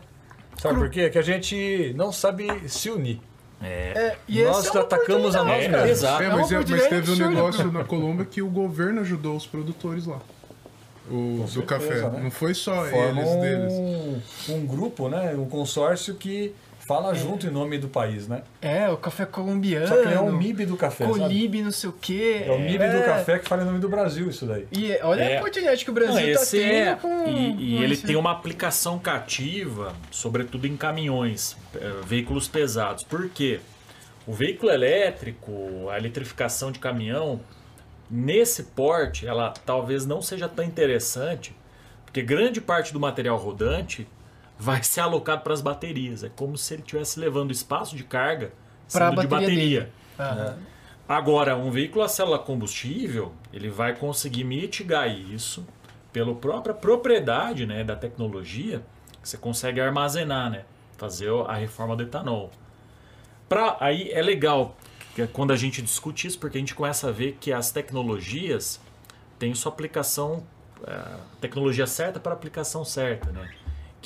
Sabe Cru. por quê? É que a gente não sabe se unir. É, e Nós é atacamos a nós oportunidade, É, cara. exato. É, É mas, é- mas teve um negócio na Colômbia que o governo ajudou os produtores lá. O, do certeza, café. né? Não foi só Forma eles deles. um, um grupo, né? Um consórcio que fala junto em nome do país, né? É, o café colombiano. Só que é o MIB do café, sabe? Colib, não sei o quê. É o MIB do café que fala em nome do Brasil, isso daí. E é- olha É. a oportunidade que o Brasil Não, tá esse tendo é, com... e, e com ele esse- tem uma aplicação cativa, sobretudo em caminhões, eh, veículos pesados. Por quê? O veículo elétrico, a eletrificação de caminhão, nesse porte ela talvez não seja tão interessante, porque grande parte do material rodante vai ser alocado para as baterias. É como se ele estivesse levando espaço de carga para de bateria. É. Agora, um veículo a célula combustível, ele vai conseguir mitigar isso pela própria propriedade né, da tecnologia, você consegue armazenar, né, fazer a reforma do etanol. Pra, aí é legal que quando a gente discute isso, porque a gente começa a ver que as tecnologias têm sua aplicação, é, tecnologia certa para aplicação certa, né?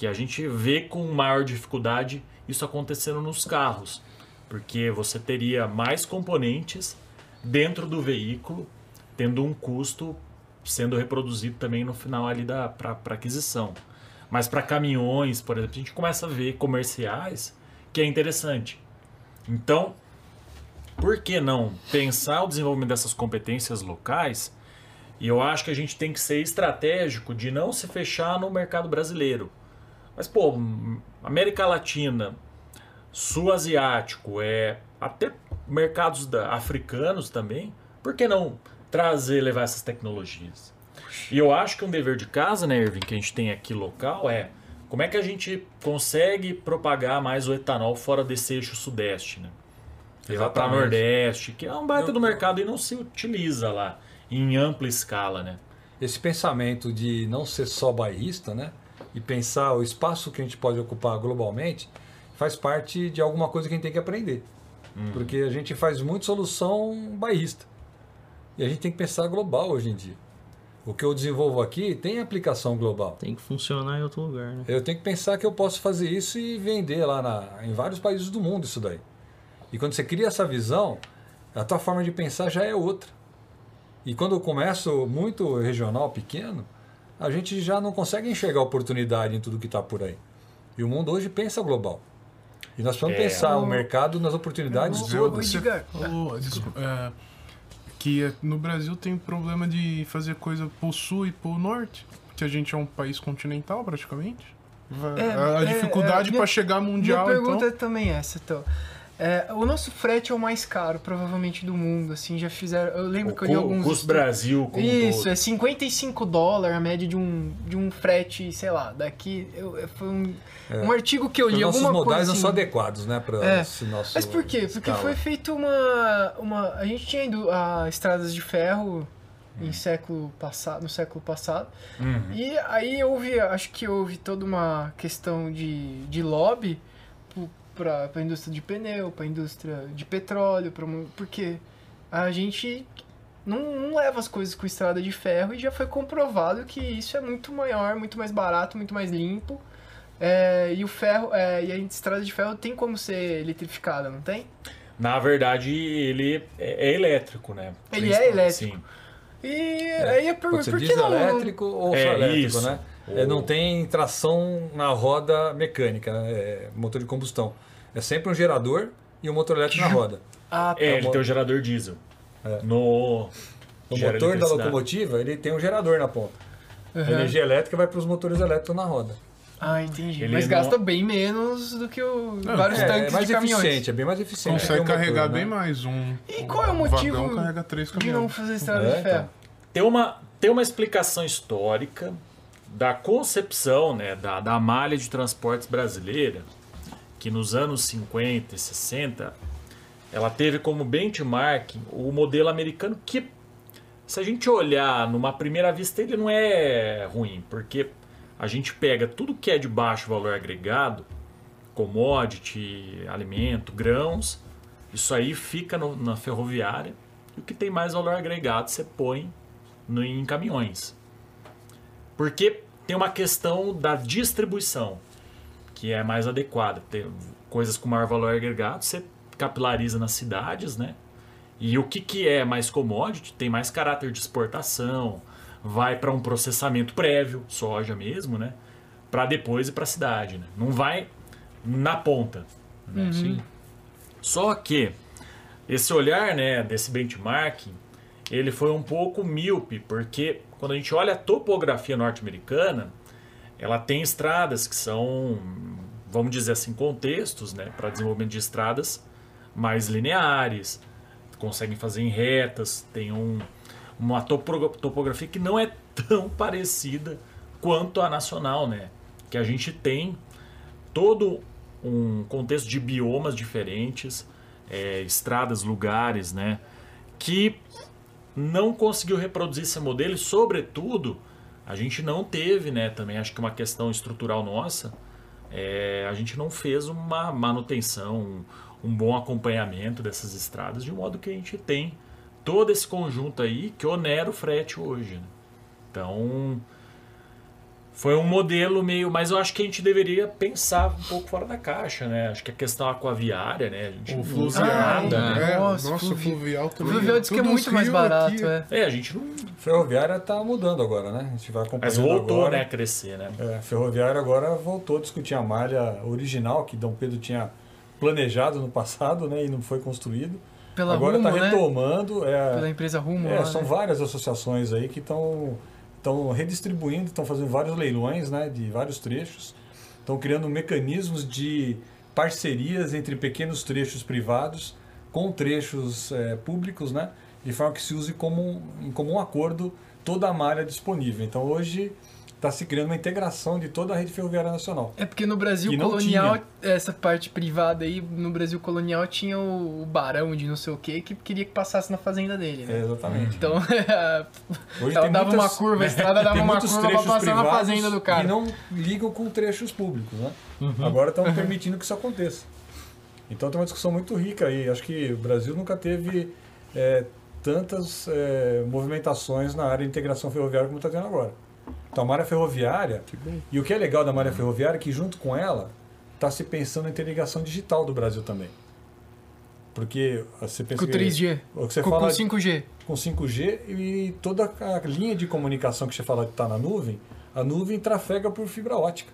Que a gente vê com maior dificuldade isso acontecendo nos carros, porque você teria mais componentes dentro do veículo, tendo um custo sendo reproduzido também no final ali da para aquisição. Mas para caminhões, por exemplo, a gente começa a ver comerciais que é interessante. Então, por que não pensar o desenvolvimento dessas competências locais? E eu acho que a gente tem que ser estratégico de não se fechar no mercado brasileiro. Mas, pô, América Latina, Sul Asiático, é, até mercados da, africanos também, por que não trazer, levar essas tecnologias? E eu acho que um dever de casa, né, Irving, que a gente tem aqui local é como é que a gente consegue propagar mais o etanol fora desse eixo sudeste, né? Levar para Nordeste, que é um baita do mercado e não se utiliza lá em ampla escala, né? Esse pensamento de não ser só bairrista, né? E pensar o espaço que a gente pode ocupar globalmente faz parte de alguma coisa que a gente tem que aprender. Uhum. Porque a gente faz muito solução bairrista. E a gente tem que pensar global hoje em dia. O que eu desenvolvo aqui tem aplicação global. Tem que funcionar em outro lugar, né? Eu tenho que pensar que eu posso fazer isso e vender lá na, em vários países do mundo isso daí. E quando você cria essa visão, a tua forma de pensar já é outra. E quando eu começo muito regional, pequeno, a gente já não consegue enxergar oportunidade em tudo que está por aí. E o mundo hoje pensa global. E nós precisamos é, pensar o, o mercado nas oportunidades todas. Oh, desculpa, é, que no Brasil tem problema de fazer coisa pro sul e pro norte, que a gente é um país continental praticamente. É, a, a é, dificuldade é, para chegar mundial. Minha pergunta então... é também essa, então. É, o nosso frete é o mais caro, provavelmente, do mundo. Assim, já fizeram. Eu lembro o que eu li alguns. Custo Brasil, como Isso, todo. é 55 dólares a média de um, de um frete, sei lá, daqui. Eu, foi um, é. um artigo que eu li. Os nossos modais assim, não são adequados, né, para é. esse nosso. Mas por quê? Porque escala. foi feito uma, uma. A gente tinha ido a estradas de ferro em hum. século passado, no século passado. Uhum. E aí houve, acho que houve toda uma questão de, de lobby para a indústria de pneu, para a indústria de petróleo, pra, porque a gente não, não, leva as coisas com estrada de ferro e já foi comprovado que isso é muito maior, muito mais barato, muito mais limpo. É, e o ferro, é, e a estrada de ferro tem como ser eletrificada, não tem? Na verdade, ele é, é elétrico, né? Ele é elétrico. Sim. E é, aí pergunto, por que não? elétrico ou é, só elétrico, isso. né? É, não tem tração na roda mecânica, né? é motor de combustão. É sempre um gerador e um motor elétrico na roda. Ah, tá. É, ele tem um gerador diesel. É. No, o motor da locomotiva ele tem um gerador na ponta. Uhum. A energia elétrica vai para os motores elétricos na roda. Ah, entendi. Ele Mas não... gasta bem menos do que o não, vários é, tanques é mais de caminhões. eficiente, é bem mais eficiente. Consegue carregar motor, bem né? mais um. E qual é o motivo carrega três de não fazer estrada é, de ferro? Então. Tem uma, tem uma explicação histórica da concepção né, da, da malha de transportes brasileira que nos anos 50 e 60 ela teve como benchmark o modelo americano que se a gente olhar numa primeira vista ele não é ruim, porque a gente pega tudo que é de baixo valor agregado, commodity, alimento, grãos, isso aí fica no, na ferroviária, e o que tem mais valor agregado você põe no, em caminhões. Porque tem uma questão da distribuição que é mais adequada. Tem coisas com maior valor agregado, você capilariza nas cidades, né? E o que, que é mais commodity tem mais caráter de exportação, vai para um processamento prévio, soja mesmo, né? Para depois ir para a cidade, né? Não vai na ponta, né? Uhum. Sim. Só que esse olhar, né, desse benchmarking, ele foi um pouco míope, porque quando a gente olha a topografia norte-americana, ela tem estradas que são, vamos dizer assim, contextos né, para desenvolvimento de estradas mais lineares, conseguem fazer em retas, tem um, uma topografia que não é tão (laughs) parecida quanto a nacional, né? Que a gente tem todo um contexto de biomas diferentes, é, estradas, lugares, né? Que não conseguiu reproduzir esse modelo e, sobretudo, a gente não teve, né? Também acho que uma questão estrutural nossa, é, a gente não fez uma manutenção, um, um bom acompanhamento dessas estradas, de modo que a gente tem todo esse conjunto aí que onera o frete hoje. Né? Então, foi um modelo meio. Mas eu acho que a gente deveria pensar um pouco fora da caixa, né? Acho que a questão aquaviária, né? A gente o fluvial. Nada, ah, né? É, nossa, nossa fluvial também. O fluvial diz que é muito mais barato, aqui. é. É, a gente não. Ferroviária está mudando agora, né? A gente vai acompanhando. Mas voltou, agora. né, a crescer, né? É, ferroviária agora voltou a discutir a malha original que Dom Pedro tinha planejado no passado, né? E não foi construído. Pela agora está né? retomando. É, Pela empresa Rumo. É, lá, são né? várias associações aí que estão estão redistribuindo, estão fazendo vários leilões né, de vários trechos, estão criando mecanismos de parcerias entre pequenos trechos privados com trechos é, públicos, né, de forma que se use como, em comum acordo toda a malha disponível. Então hoje está se criando uma integração de toda a rede ferroviária nacional. É porque no Brasil colonial, essa parte privada aí, no Brasil colonial tinha o, o, barão de não sei o que que queria que passasse na fazenda dele, né? É, exatamente. Então, (laughs) Hoje ela dava muitas, uma curva, a estrada (laughs) dava uma curva para passar na fazenda do cara. E não ligam com trechos públicos, né? Uhum. Agora estão permitindo que isso aconteça. Então tem uma discussão muito rica aí. Acho que o Brasil nunca teve é, tantas é, movimentações na área de integração ferroviária como está tendo agora. Então, a malha ferroviária, e o que é legal da malha ferroviária é que, junto com ela, está se pensando em interligação digital do Brasil também. Porque você pensa com 3G, o que você com, fala, com 5G. Com 5G e toda a linha de comunicação que você fala que está na nuvem, a nuvem trafega por fibra ótica.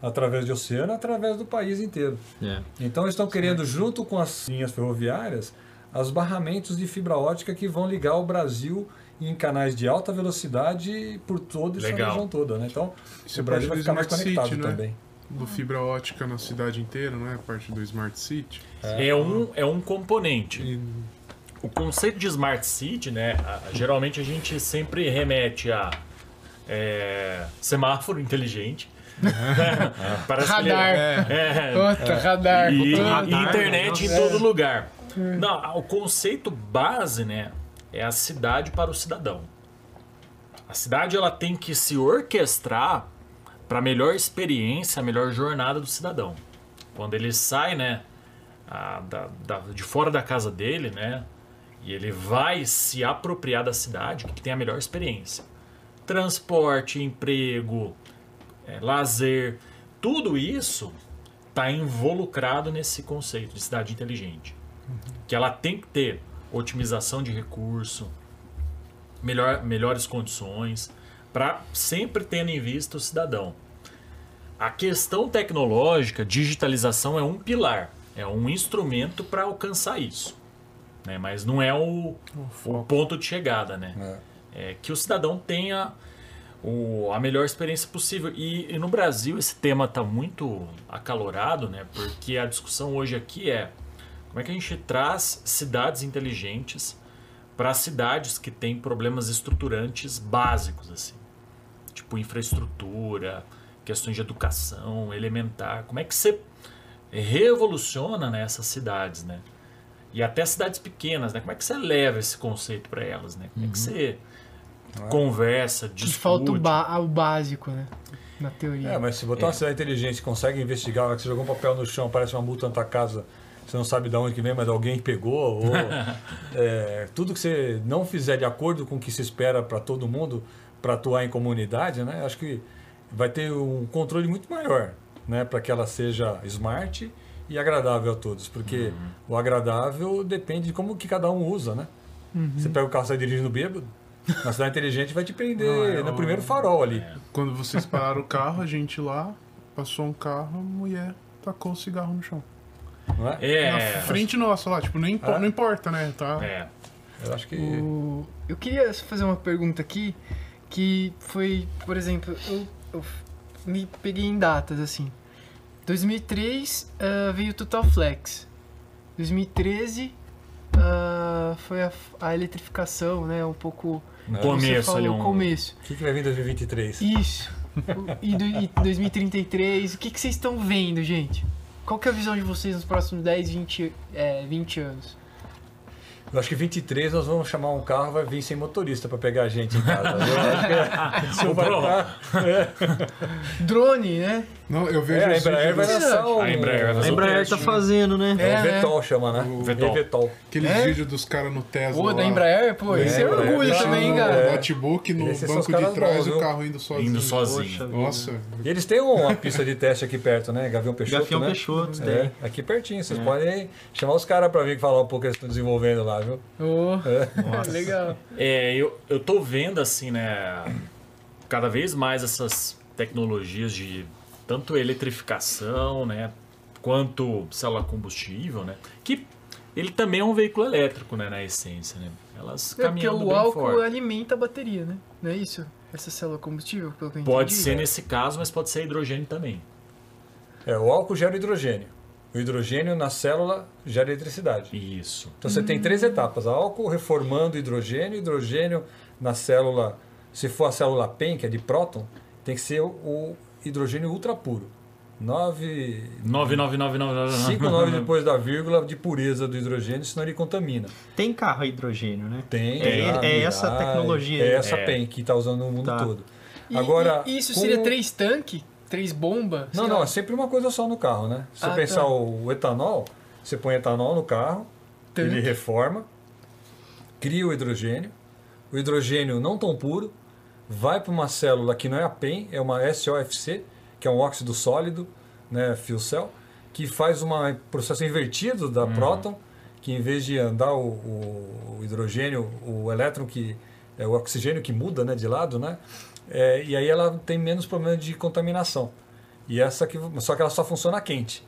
Através de oceano, através do país inteiro. É. Então, estão querendo, junto com as linhas ferroviárias, as barramentos de fibra ótica que vão ligar o Brasil em canais de alta velocidade por toda essa Legal. região toda, né? Então, Isso o Brasil vai ficar mais conectado City, né? também. Do fibra ótica na cidade inteira, né? Parte do Smart City. É, é um, é um componente. E... O conceito de Smart City, né? Geralmente a gente sempre remete a é, semáforo inteligente. (laughs) Radar. É, Outra, radar. E, radar, e internet em todo lugar. Não, o conceito base, né? É a cidade para o cidadão. A cidade ela tem que se orquestrar para a melhor experiência, a melhor jornada do cidadão. Quando ele sai, né, a, da, da, de fora da casa dele, né, e ele vai se apropriar da cidade, que tem a melhor experiência. Transporte, emprego, é, lazer, tudo isso está involucrado nesse conceito de cidade inteligente. Uhum. Que ela tem que ter otimização de recurso, melhor, melhores condições, para sempre tendo em vista o cidadão. A questão tecnológica, digitalização é um pilar, é um instrumento para alcançar isso. Né? Mas não é o, o ponto de chegada. Né? É. é que o cidadão tenha o, a melhor experiência possível. E, e no Brasil esse tema está muito acalorado, né? porque a discussão hoje aqui é como é que a gente traz cidades inteligentes para cidades que têm problemas estruturantes básicos, assim? Tipo infraestrutura, questões de educação, elementar. Como é que você revoluciona nessas né, cidades, né? E até cidades pequenas, né? Como é que você leva esse conceito para elas, né? Como é que uhum. você uhum. conversa, discute? Falta o, ba o básico, né? Na teoria. É, mas se botar é. uma cidade inteligente consegue investigar, que você jogou um papel no chão, parece uma multa na tua casa, você não sabe de onde que vem, mas alguém pegou. Ou, (laughs) é, tudo que você não fizer de acordo com o que se espera para todo mundo para atuar em comunidade, né? Acho que vai ter um controle muito maior, né? Para que ela seja smart e agradável a todos, porque uhum. o agradável depende de como que cada um usa, né? Uhum. Você pega o carro e sai dirigindo bêbado, na cidade inteligente vai te prender (laughs) não, é, no primeiro farol ali. Quando vocês pararam o carro, a gente lá passou um carro, a mulher tacou o cigarro no chão. É? é. Na frente nossa lá, tipo, não, impo é? não importa, né? Tá... É. Eu acho que. O... Eu queria fazer uma pergunta aqui que foi, por exemplo, eu, eu me peguei em datas assim. 2003 uh, veio Total Flex. 2013 uh, a, foi a, a eletrificação, né? Um pouco. No começo falou, ali. Um... começo. O que, que vai vir em 2023? Isso. e, do, e 2033. O que, que vocês estão vendo, gente? Qual que é a visão de vocês nos próximos 10, 20, é, 20 anos? Eu acho que 23 nós vamos chamar um carro vai vir sem motorista para pegar a gente em casa. Eu acho que (laughs) vai estar, é. (laughs) Drone, né? Não, eu vejo é, a Embraer vai lançar o... A Embraer, a Embraer tá fazendo, né? É, é o Vetol né? chama, né? O Vetol. Vetol. Aqueles é? vídeos dos caras no Tesla Pô, da Embraer, pô, é, isso é orgulho também, cara. É. Notebook no Esses banco de trás e o carro indo sozinho. Indo sozinho. Nossa. E eles têm uma pista de teste aqui perto, né? Gavião Peixoto, Gavião né? Peixoto, é. Aqui pertinho, vocês podem chamar os caras para vir falar um pouco que eles estão desenvolvendo lá, viu? Oh, é. (laughs) legal. É, eu, eu tô vendo assim, né? Cada vez mais essas tecnologias de tanto eletrificação, né, quanto célula combustível, né, que ele também é um veículo elétrico, né, na essência, né. Elas é porque o álcool forte. alimenta a bateria, né? Não é isso? Essa célula combustível, pelo que eu Pode entendi, ser nesse caso, mas pode ser hidrogênio também. É, o álcool gera hidrogênio. O hidrogênio na célula gera eletricidade. Isso. Então você hum. tem três etapas: álcool reformando hidrogênio, hidrogênio na célula. Se for a célula PEN, que é de próton, tem que ser o hidrogênio ultra puro. 9... 5, 9 depois da vírgula de pureza do hidrogênio, senão ele contamina. Tem carro a hidrogênio, né? Tem. É, é, é essa tecnologia. É essa é. PEN que está usando no mundo tá. todo. E, Agora, e isso seria três tanques? Três bombas? Não, não, é sempre uma coisa só no carro, né? Se ah, você pensar tá. o, o, etanol, você põe etanol no carro, Tanque. ele reforma, cria o hidrogênio, o hidrogênio não tão puro, vai para uma célula que não é a PEN, é uma SOFC, que é um óxido sólido, né, fuel cell, que faz um processo invertido da uhum. próton, que em vez de andar o, o, o, hidrogênio, o elétron que é o oxigênio que muda, né, de lado, né, é, e aí ela tem menos problema de contaminação. E essa que só que ela só funciona quente,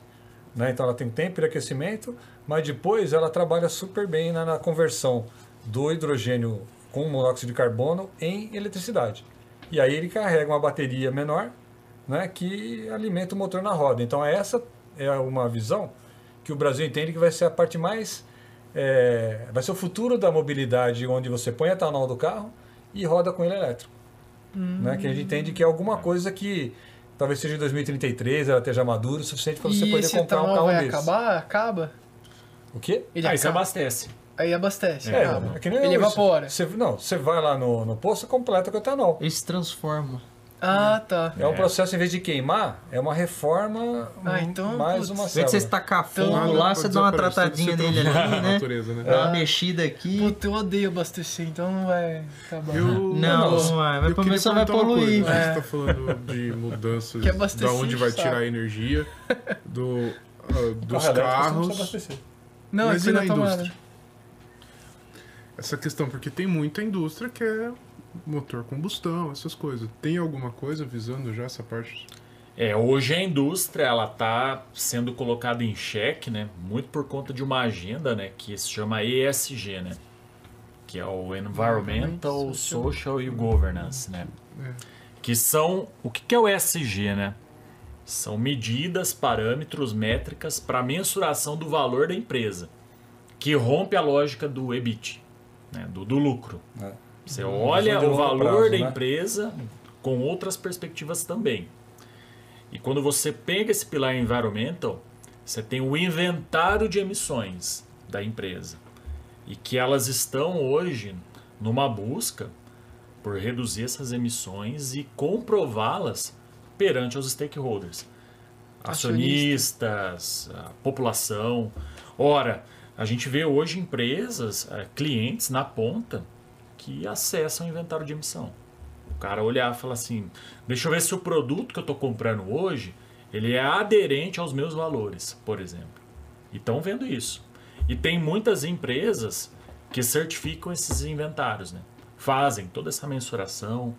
né? Então ela tem tempo de aquecimento, mas depois ela trabalha super bem na, na conversão do hidrogênio com monóxido de carbono em eletricidade. E aí ele carrega uma bateria menor né, que alimenta o motor na roda. Então essa é uma visão que o Brasil entende que vai ser a parte mais... É, vai ser o futuro da mobilidade, onde você põe etanol do carro e roda com ele elétrico. Hum. Né, que a gente entende que é alguma coisa que talvez seja em 2033, ela esteja madura o suficiente para você poder comprar um carro vai desse. acabar? Acaba? O quê? Ele ah, isso abastece. Aí abastece. É, é que nem Ele evapora. Você, não, você vai lá no, no posto completa com etanol. Ele se transforma. Ah, tá. É um processo, em vez de queimar, é uma reforma, ah, então, mais putz. uma célula. Em vez de você estacar fogo então, lá, você dá uma tratadinha nele ali, né? Natureza, né? Dá uma mexida aqui. Puta, eu odeio abastecer, então não vai acabar. Eu, não, não, não vai. Vai começar a poluir. Coisa, é. Você tá falando de mudanças, da onde vai tirar a energia, do, uh, dos carros. Não, mas é e na indústria? essa questão, porque tem muita indústria que é motor combustão, essas coisas. Tem alguma coisa visando já essa parte? É, hoje a indústria ela está sendo colocada em xeque, né? Muito por conta de uma agenda, né? Que se chama ESG, né? Que é o Environmental, Social e Governance, né? É. Que são o que é o ESG, né? São medidas, parâmetros, métricas para mensuração do valor da empresa, que rompe a lógica do EBIT né, do, do lucro. É. Você olha o valor prazo, da né? empresa com outras perspectivas também. E quando você pega esse pilar environmental, você tem o inventário de emissões da empresa. E que elas estão hoje numa busca por reduzir essas emissões e comprová-las perante os stakeholders. Acionistas, a população. Ora, a gente vê hoje empresas, é, clientes na ponta, que acessam o inventário de emissão. O cara olhar e falar assim: deixa eu ver se o produto que eu estou comprando hoje ele é aderente aos meus valores, por exemplo. E estão vendo isso. E tem muitas empresas que certificam esses inventários, né? Fazem toda essa mensuração.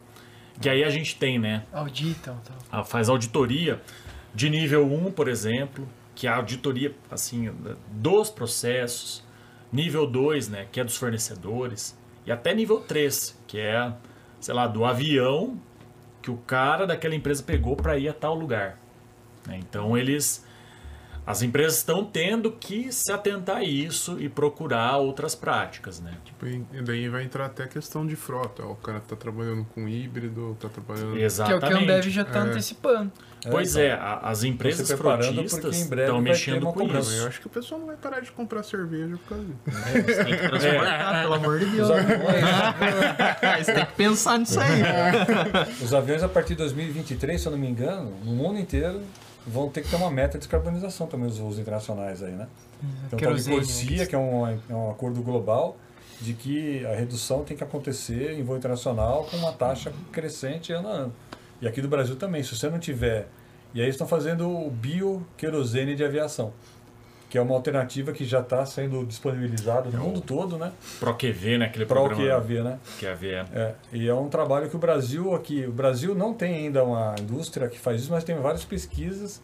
Que aí a gente tem, né? Auditam. Então. Faz auditoria de nível 1, por exemplo, que é a auditoria assim dos processos, nível 2, né, que é dos fornecedores, e até nível 3, que é, sei lá, do avião que o cara daquela empresa pegou para ir a tal lugar. Né? Então eles as empresas estão tendo que se atentar a isso e procurar outras práticas, né? Tipo, e daí vai entrar até a questão de frota. O cara tá trabalhando com híbrido, tá trabalhando... Exatamente. Que é o que a Ambev já tá é. antecipando. Pois é, então, é, as empresas frotistas estão mexendo com isso. Eu acho que o pessoal não vai parar de comprar cerveja por causa disso. É, você tem que transportar, é. pelo amor de Deus. você (laughs) tem que pensar nisso aí. Os aviões, a partir de 2023, se eu não me engano, no mundo inteiro, vão ter que ter uma meta de descarbonização também, os voos internacionais aí, né? Então, tal de Corsia, que é um, é um acordo global, de que a redução tem que acontecer em voo internacional com uma taxa crescente ano a ano. E aqui do Brasil também, se você não tiver. E aí estão fazendo o bioquerosene de aviação, que é uma alternativa que já está sendo disponibilizada no é mundo todo, né? ProQV, né? Aquele Pro programa. ProQAV, né? QAV, é. é. E é um trabalho que o Brasil aqui... O Brasil não tem ainda uma indústria que faz isso, mas tem várias pesquisas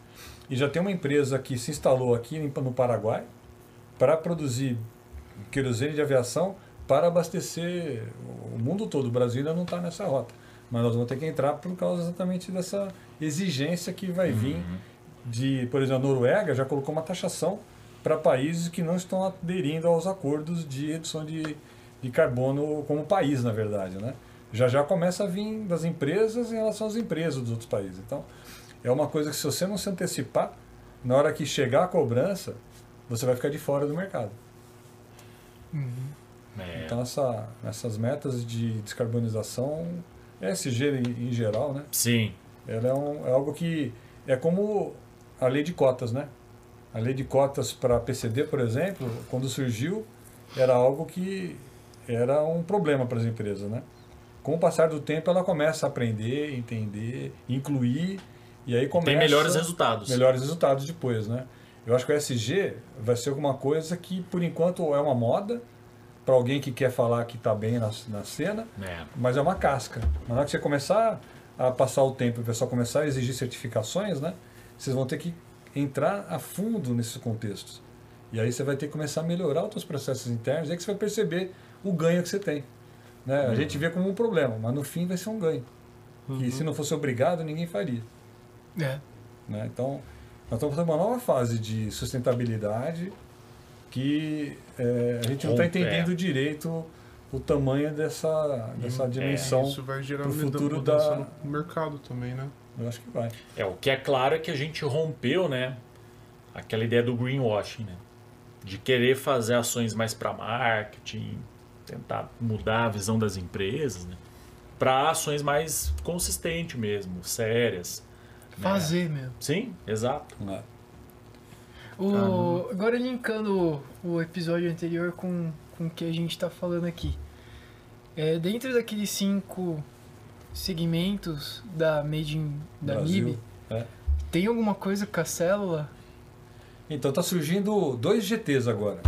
e já tem uma empresa que se instalou aqui no Paraguai para produzir querosene de aviação para abastecer o mundo todo. O Brasil ainda não está nessa rota mas nós vamos ter que entrar por causa exatamente dessa exigência que vai vir uhum. de, por exemplo, a Noruega já colocou uma taxação para países que não estão aderindo aos acordos de redução de, de carbono como país, na verdade, né? Já já começa a vir das empresas em relação às empresas dos outros países. Então, é uma coisa que se você não se antecipar, na hora que chegar a cobrança, você vai ficar de fora do mercado. Uhum. É. Então, essa, essas metas de descarbonização SG em, em geral, né? Sim. Ela é, um, é algo que é como a lei de cotas, né? A lei de cotas para PCD, por exemplo, quando surgiu, era algo que era um problema para as empresas, né? Com o passar do tempo, ela começa a aprender, entender, incluir e aí começa... Tem melhores resultados. Melhores resultados depois, né? Eu acho que o SG vai ser alguma coisa que, por enquanto, é uma moda, para alguém que quer falar que está bem na, na cena, é. mas é uma casca. Na hora que você começar a passar o tempo e o pessoal começar a exigir certificações, né, vocês vão ter que entrar a fundo nesses contextos. E aí você vai ter que começar a melhorar os seus processos internos, e aí que você vai perceber o ganho que você tem. Né? Uhum. A gente vê como um problema, mas no fim vai ser um ganho. Uhum. Que se não fosse obrigado, ninguém faria. É. Né? Então, nós estamos fazendo uma nova fase de sustentabilidade, que é, a gente não está entendendo é. direito o tamanho dessa, dessa dimensão. É, isso vai gerar pro futuro da... no mercado também, né? Eu acho que vai. É, o que é claro é que a gente rompeu, né? Aquela ideia do greenwashing, né? De querer fazer ações mais para marketing, tentar mudar a visão das empresas, né? Para ações mais consistentes mesmo, sérias. Né? Fazer né? mesmo. Sim, exato. É. O, agora linkando o episódio anterior com, com o que a gente está falando aqui. É, dentro daqueles cinco segmentos da Made in da MIB, é. tem alguma coisa com a célula? Então tá surgindo dois GTs agora.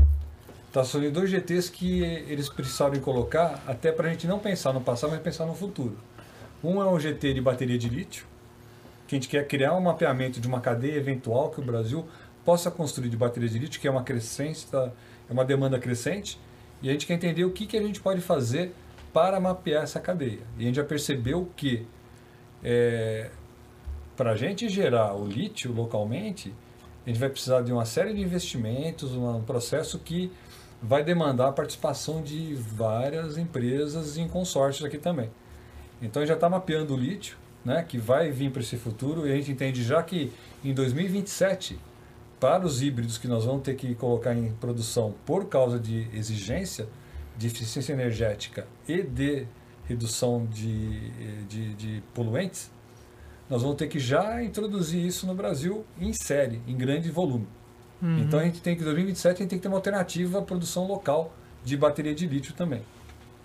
Tá surgindo dois GTs que eles precisaram colocar até para a gente não pensar no passado, mas pensar no futuro. Um é um GT de bateria de lítio, que a gente quer criar um mapeamento de uma cadeia eventual que o Brasil possa construir de bateria de lítio, que é uma crescente, tá? é uma demanda crescente, e a gente quer entender o que, que a gente pode fazer para mapear essa cadeia. E a gente já percebeu que é, para a gente gerar o lítio localmente, a gente vai precisar de uma série de investimentos, um processo que vai demandar a participação de várias empresas em consórcios aqui também. Então a gente já está mapeando o lítio, né, que vai vir para esse futuro, e a gente entende já que em 2027 para os híbridos que nós vamos ter que colocar em produção por causa de exigência de eficiência energética e de redução de, de, de poluentes, nós vamos ter que já introduzir isso no Brasil em série, em grande volume. Uhum. Então a gente tem que, em 2027, a gente tem que ter uma alternativa à produção local de bateria de lítio também.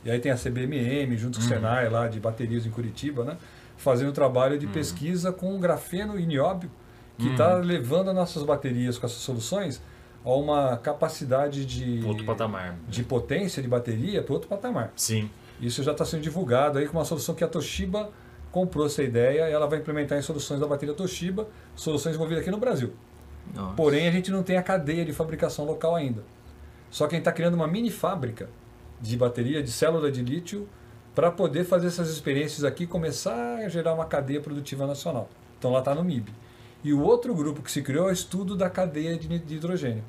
E aí tem a CBMM, junto com o uhum. Senai, lá de baterias em Curitiba, né? fazendo trabalho de uhum. pesquisa com grafeno e nióbio que está uhum. levando as nossas baterias com essas soluções a uma capacidade de, outro patamar. de potência de bateria para outro patamar. Sim. Isso já está sendo divulgado aí com uma solução que a Toshiba comprou essa ideia e ela vai implementar em soluções da bateria Toshiba, soluções desenvolvidas aqui no Brasil. Nossa. Porém, a gente não tem a cadeia de fabricação local ainda. Só que a gente está criando uma mini fábrica de bateria, de célula de lítio, para poder fazer essas experiências aqui e começar a gerar uma cadeia produtiva nacional. Então lá está no MIB. E o outro grupo que se criou é o estudo da cadeia de, hidrogênio.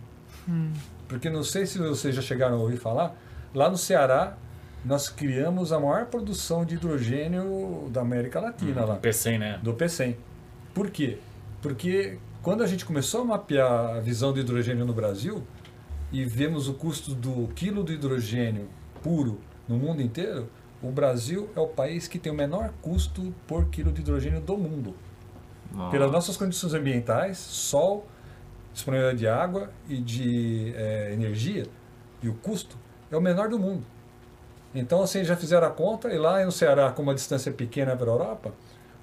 Hum. Porque não sei se vocês já chegaram a ouvir falar, lá no Ceará nós criamos a maior produção de hidrogênio da América Latina hum, lá. Do PCM, né? Do PCM. Por quê? Porque quando a gente começou a mapear a visão do hidrogênio no Brasil e vemos o custo do quilo do hidrogênio puro no mundo inteiro, o Brasil é o país que tem o menor custo por quilo de hidrogênio do mundo. Nossa. Pelas nossas condições ambientais, sol, disponibilidade de água e de é, energia, e o custo é o menor do mundo. Então, assim, já fizeram a conta, e lá no Ceará, com uma distância pequena para a Europa,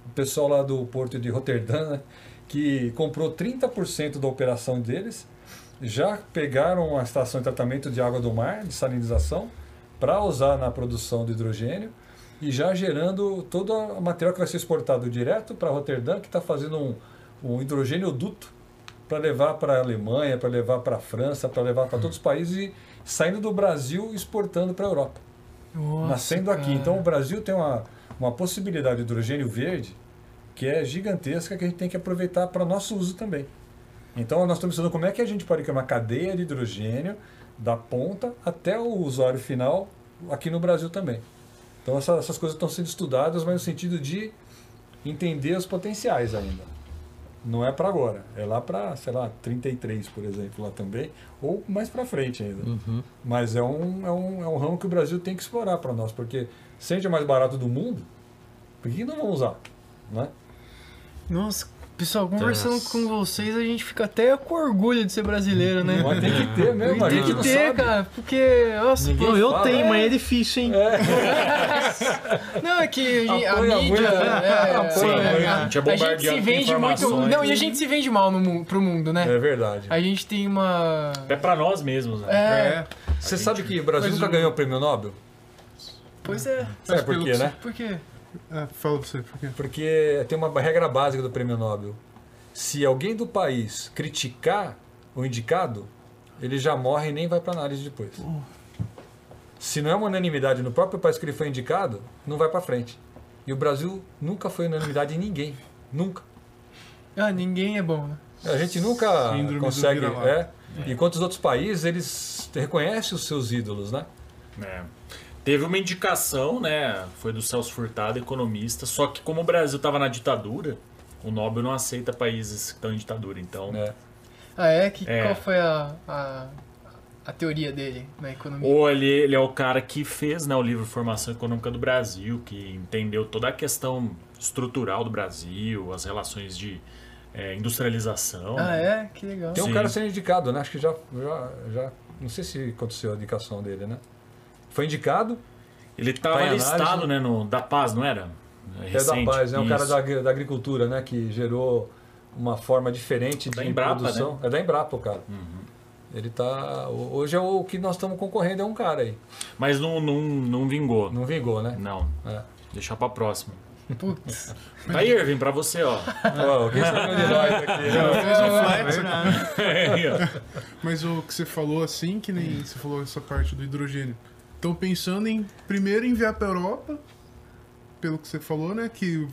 o pessoal lá do porto de Roterdã, né, que comprou 30% da operação deles, já pegaram a estação de tratamento de água do mar, de salinização, para usar na produção de hidrogênio e já gerando todo o material que vai ser exportado direto para Roterdã, que está fazendo um, um hidrogênio duto para levar para a Alemanha, para levar para a França, para levar para todos os países e saindo do Brasil exportando para a Europa. Nossa, nascendo aqui. Então o Brasil tem uma, uma possibilidade de hidrogênio verde que é gigantesca que a gente tem que aproveitar para nosso uso também. Então nós estamos pensando como é que a gente pode criar uma cadeia de hidrogênio da ponta até o usuário final aqui no Brasil também. Então essas, essas coisas estão sendo estudadas, mas no sentido de entender os potenciais ainda. Não é para agora, é lá para, sei lá, 33, por exemplo, lá também, ou mais para frente ainda. Uhum. Mas é um, é, um, é um ramo que o Brasil tem que explorar para nós, porque se a gente é mais barato do mundo, por que não vamos usar? Né? Nossa, Pessoal, conversando Nossa. com vocês, a gente fica até com orgulho de ser brasileiro, né? Mas tem que ter mesmo, Tem que ter, sabe. cara, porque, nossa, pô, eu fala, tenho, é. mas é difícil, hein? É. Não, é que a, a mídia. É, Sim, é, a, a, gente é a gente se vende muito. Não, e a gente se vende mal no, pro mundo, né? É verdade. A gente tem uma. É pra nós mesmos, né? É. Você sabe que o Brasil nunca ganhou o prêmio Nobel? Pois é. Sabe por quê, né? Por quê? É, fala você, por quê? Porque tem uma regra básica do prêmio Nobel. Se alguém do país criticar o indicado, ele já morre e nem vai para análise depois. Se não é uma unanimidade no próprio país que ele foi indicado, não vai para frente. E o Brasil nunca foi unanimidade em ninguém. Nunca. Ah, ninguém é bom, né? A gente nunca Síndrome consegue. É, enquanto os outros países, eles reconhecem os seus ídolos, né? É. Teve uma indicação, né? Foi do Celso Furtado, economista. Só que como o Brasil estava na ditadura, o Nobel não aceita países que estão em ditadura. Então. É. Ah, é? Que, é. Qual foi a, a, a, teoria dele na economia? Ou ele, ele é o cara que fez né, o livro Formação Econômica do Brasil, que entendeu toda a questão estrutural do Brasil, as relações de é, industrialização. Ah, é? Que legal. Tem um Sim. cara sendo indicado, né? Acho que já, já, já. Não sei se aconteceu a indicação dele, né? Foi indicado. Ele estava tá listado, né, no da Paz, não era? Recente, é da Paz, é um cara da, da, agricultura, né, que gerou uma forma diferente da de Embrapa, produção. Né? É da Embrapa, o cara. Uhum. Ele tá. Hoje é o que nós estamos concorrendo, é um cara aí. Mas não, não, não vingou. Não vingou, né? Não. É. Deixar pra próxima. Putz. (laughs) Tá aí, Irving, pra você, ó. quem sabe de nós aqui? fez um flex Mas o que você falou assim, que nem você falou essa parte do hidrogênio. Estão pensando em primeiro enviar para Europa, pelo que você falou, né? Que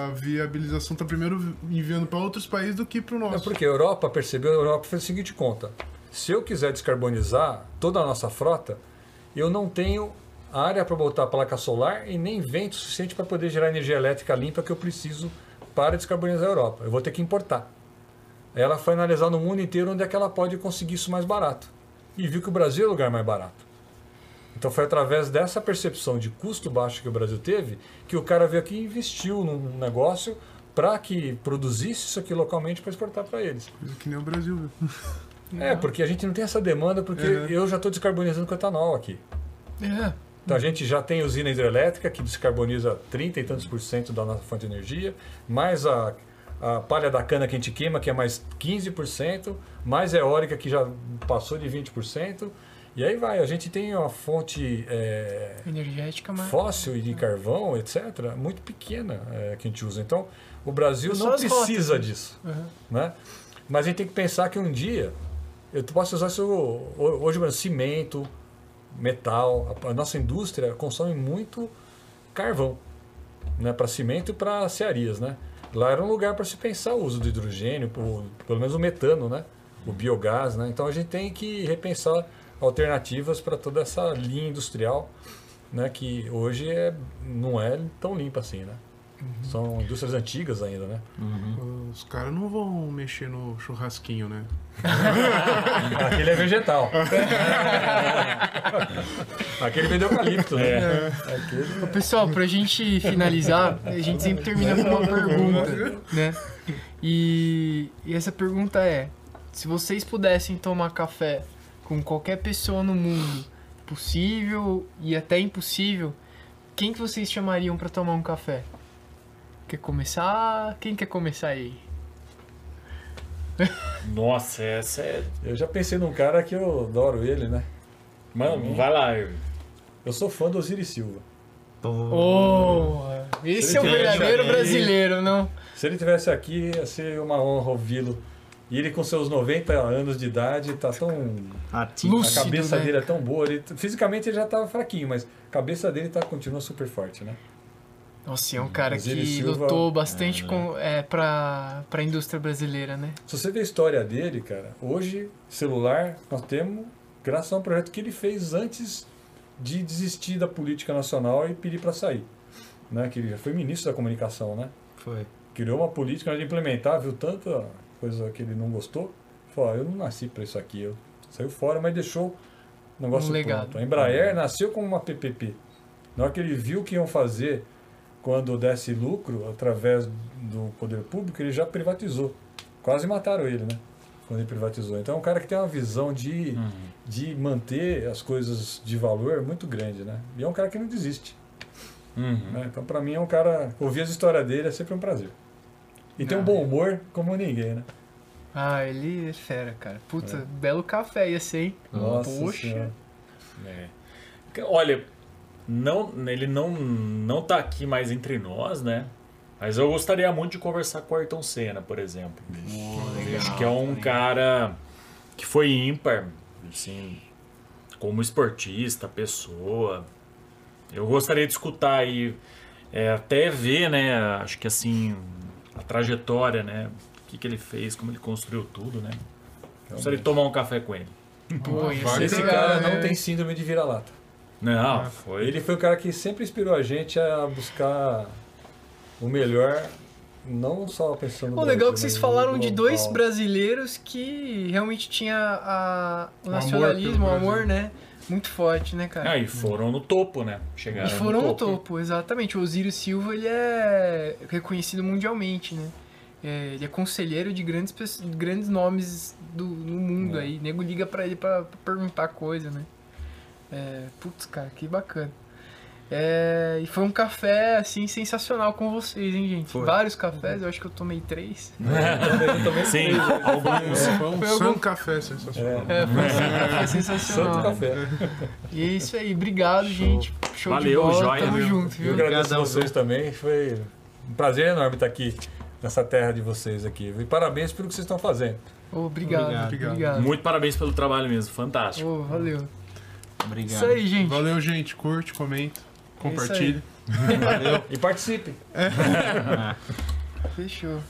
a viabilização está primeiro enviando para outros países do que para o nosso. É porque a Europa percebeu, a Europa fez a seguinte conta: se eu quiser descarbonizar toda a nossa frota, eu não tenho área para botar placa solar e nem vento suficiente para poder gerar energia elétrica limpa que eu preciso para descarbonizar a Europa. Eu vou ter que importar. Ela foi analisar no mundo inteiro onde é que ela pode conseguir isso mais barato. E viu que o Brasil é o lugar mais barato. Então foi através dessa percepção de custo baixo que o Brasil teve que o cara veio aqui e investiu num negócio para que produzisse isso aqui localmente para exportar para eles. Coisa que nem o Brasil. (laughs) É, porque a gente não tem essa demanda, porque é. eu já estou descarbonizando com etanol aqui. É. Então a gente já tem usina hidrelétrica que descarboniza 30 e tantos por cento da nossa fonte de energia, mais a, a palha da cana que a gente queima, que é mais 15%, mais eólica que já passou de 20%. E aí vai, a gente tem uma fonte é, energética mas... fóssil e de carvão, etc., muito pequena é, que a gente usa. Então, o Brasil não precisa rotas, disso. Uhum. Né? Mas a gente tem que pensar que um dia eu posso usar isso hoje, mano, cimento, metal. A, nossa indústria consome muito carvão né, para cimento e para cearias. Né? lá era um lugar para se pensar o uso do hidrogênio, o, pelo menos o metano, né? O biogás, né? Então a gente tem que repensar alternativas para toda essa linha industrial, né? Que hoje é, não é tão limpa assim, né? Uhum. São indústrias antigas ainda, né? Uhum. Os caras não vão mexer no churrasquinho, né? (laughs) Aquele é vegetal. (laughs) Aquele vem de eucalipto, né? É. Aquele... Pessoal, pra gente finalizar, a gente sempre termina com uma pergunta, né? E, e essa pergunta é: se vocês pudessem tomar café com qualquer pessoa no mundo, possível e até impossível, quem que vocês chamariam para tomar um café? Quer começar? Quem quer começar aí? (laughs) Nossa, essa é. Eu já pensei num cara que eu adoro ele, né? Mano, uhum. vai lá. Eu... eu sou fã do Osiris Silva. Oh, esse é o verdadeiro aqui, brasileiro, não? Se ele tivesse aqui, ia ser uma honra ouvi-lo. E ele com seus 90 anos de idade tá tão. Ativo. a cabeça né? dele é tão boa. Ele, fisicamente ele já tava fraquinho, mas a cabeça dele tá, continua super forte, né? Nossa, é um cara que Silva, lutou bastante é, com, é, pra, pra indústria brasileira, né? Se você ver a história dele, cara, hoje, celular, nós temos, graças a um projeto que ele fez antes de desistir da política nacional e pedir para sair. Né? Que ele já foi ministro da comunicação, né? Foi. Criou uma política de implementar, viu tanta coisa que ele não gostou. Falou, eu não nasci para isso aqui. Eu saiu fora, mas deixou o negócio um legado. pronto. A Embraer nasceu como uma PPP. Na hora que ele viu que iam fazer quando desse lucro através do poder público, ele já privatizou. Quase mataram ele, né? Quando ele privatizou. Então é um cara que tem uma visão de, uhum. de manter as coisas de valor muito grande, né? E é um cara que não desiste. Uhum. Né? Então, para mim, é um cara. Ouvir as histórias dele é sempre um prazer. E tem um bom humor como ninguém, né? Ah, ele é fera, cara. Puta, é. belo café esse aí. Nossa Poxa. É. Olha, não, ele não, não tá aqui mais entre nós, né? Mas eu gostaria muito de conversar com o Ayrton Senna, por exemplo. Oh, Acho que é um cara que foi ímpar, assim, como esportista, pessoa. Eu gostaria de escutar aí, é, até ver, né? Acho que assim, a trajetória, né? O que, que ele fez, como ele construiu tudo, né? Gostaria de tomar um café com ele. Pô, esse cara não tem síndrome de vira-lata. Não, ah, foi. Ele foi o cara que sempre inspirou a gente a buscar o melhor, não só pensando no. O legal é que vocês falaram de dois brasileiros que realmente tinha a, o, o nacionalismo, amor o amor, né? Muito forte, né, cara? Ah, e foram no topo, né? Chegaram e foram no topo. no topo, exatamente. O Osírio Silva, ele é reconhecido mundialmente, né? É, ele é conselheiro de grandes, grandes nomes do, no mundo é. aí. O nego liga pra ele pra, pra perguntar coisa, né? É, putz, cara, que bacana. É, e foi um café, assim, sensacional com vocês, hein, gente? Foi. Vários cafés, eu acho que eu tomei três. É, (laughs) eu tomei Sim, alguns. Foi um foi algum... café sensacional. É, foi um café (laughs) sensacional. Santo café. E é isso aí, obrigado, Show. gente. Show Valeu, de bola, joia, tamo viu? junto, viu? Eu agradeço a vocês também, foi um prazer enorme estar aqui nessa terra de vocês aqui. E parabéns pelo que vocês estão fazendo. Obrigado, obrigado, obrigado, obrigado. Muito parabéns pelo trabalho mesmo, fantástico. Oh, valeu. Obrigado. Isso aí, gente. Valeu, gente. Curte, comenta, compartilhe. (laughs) Valeu. E participe. É. (laughs) Fechou.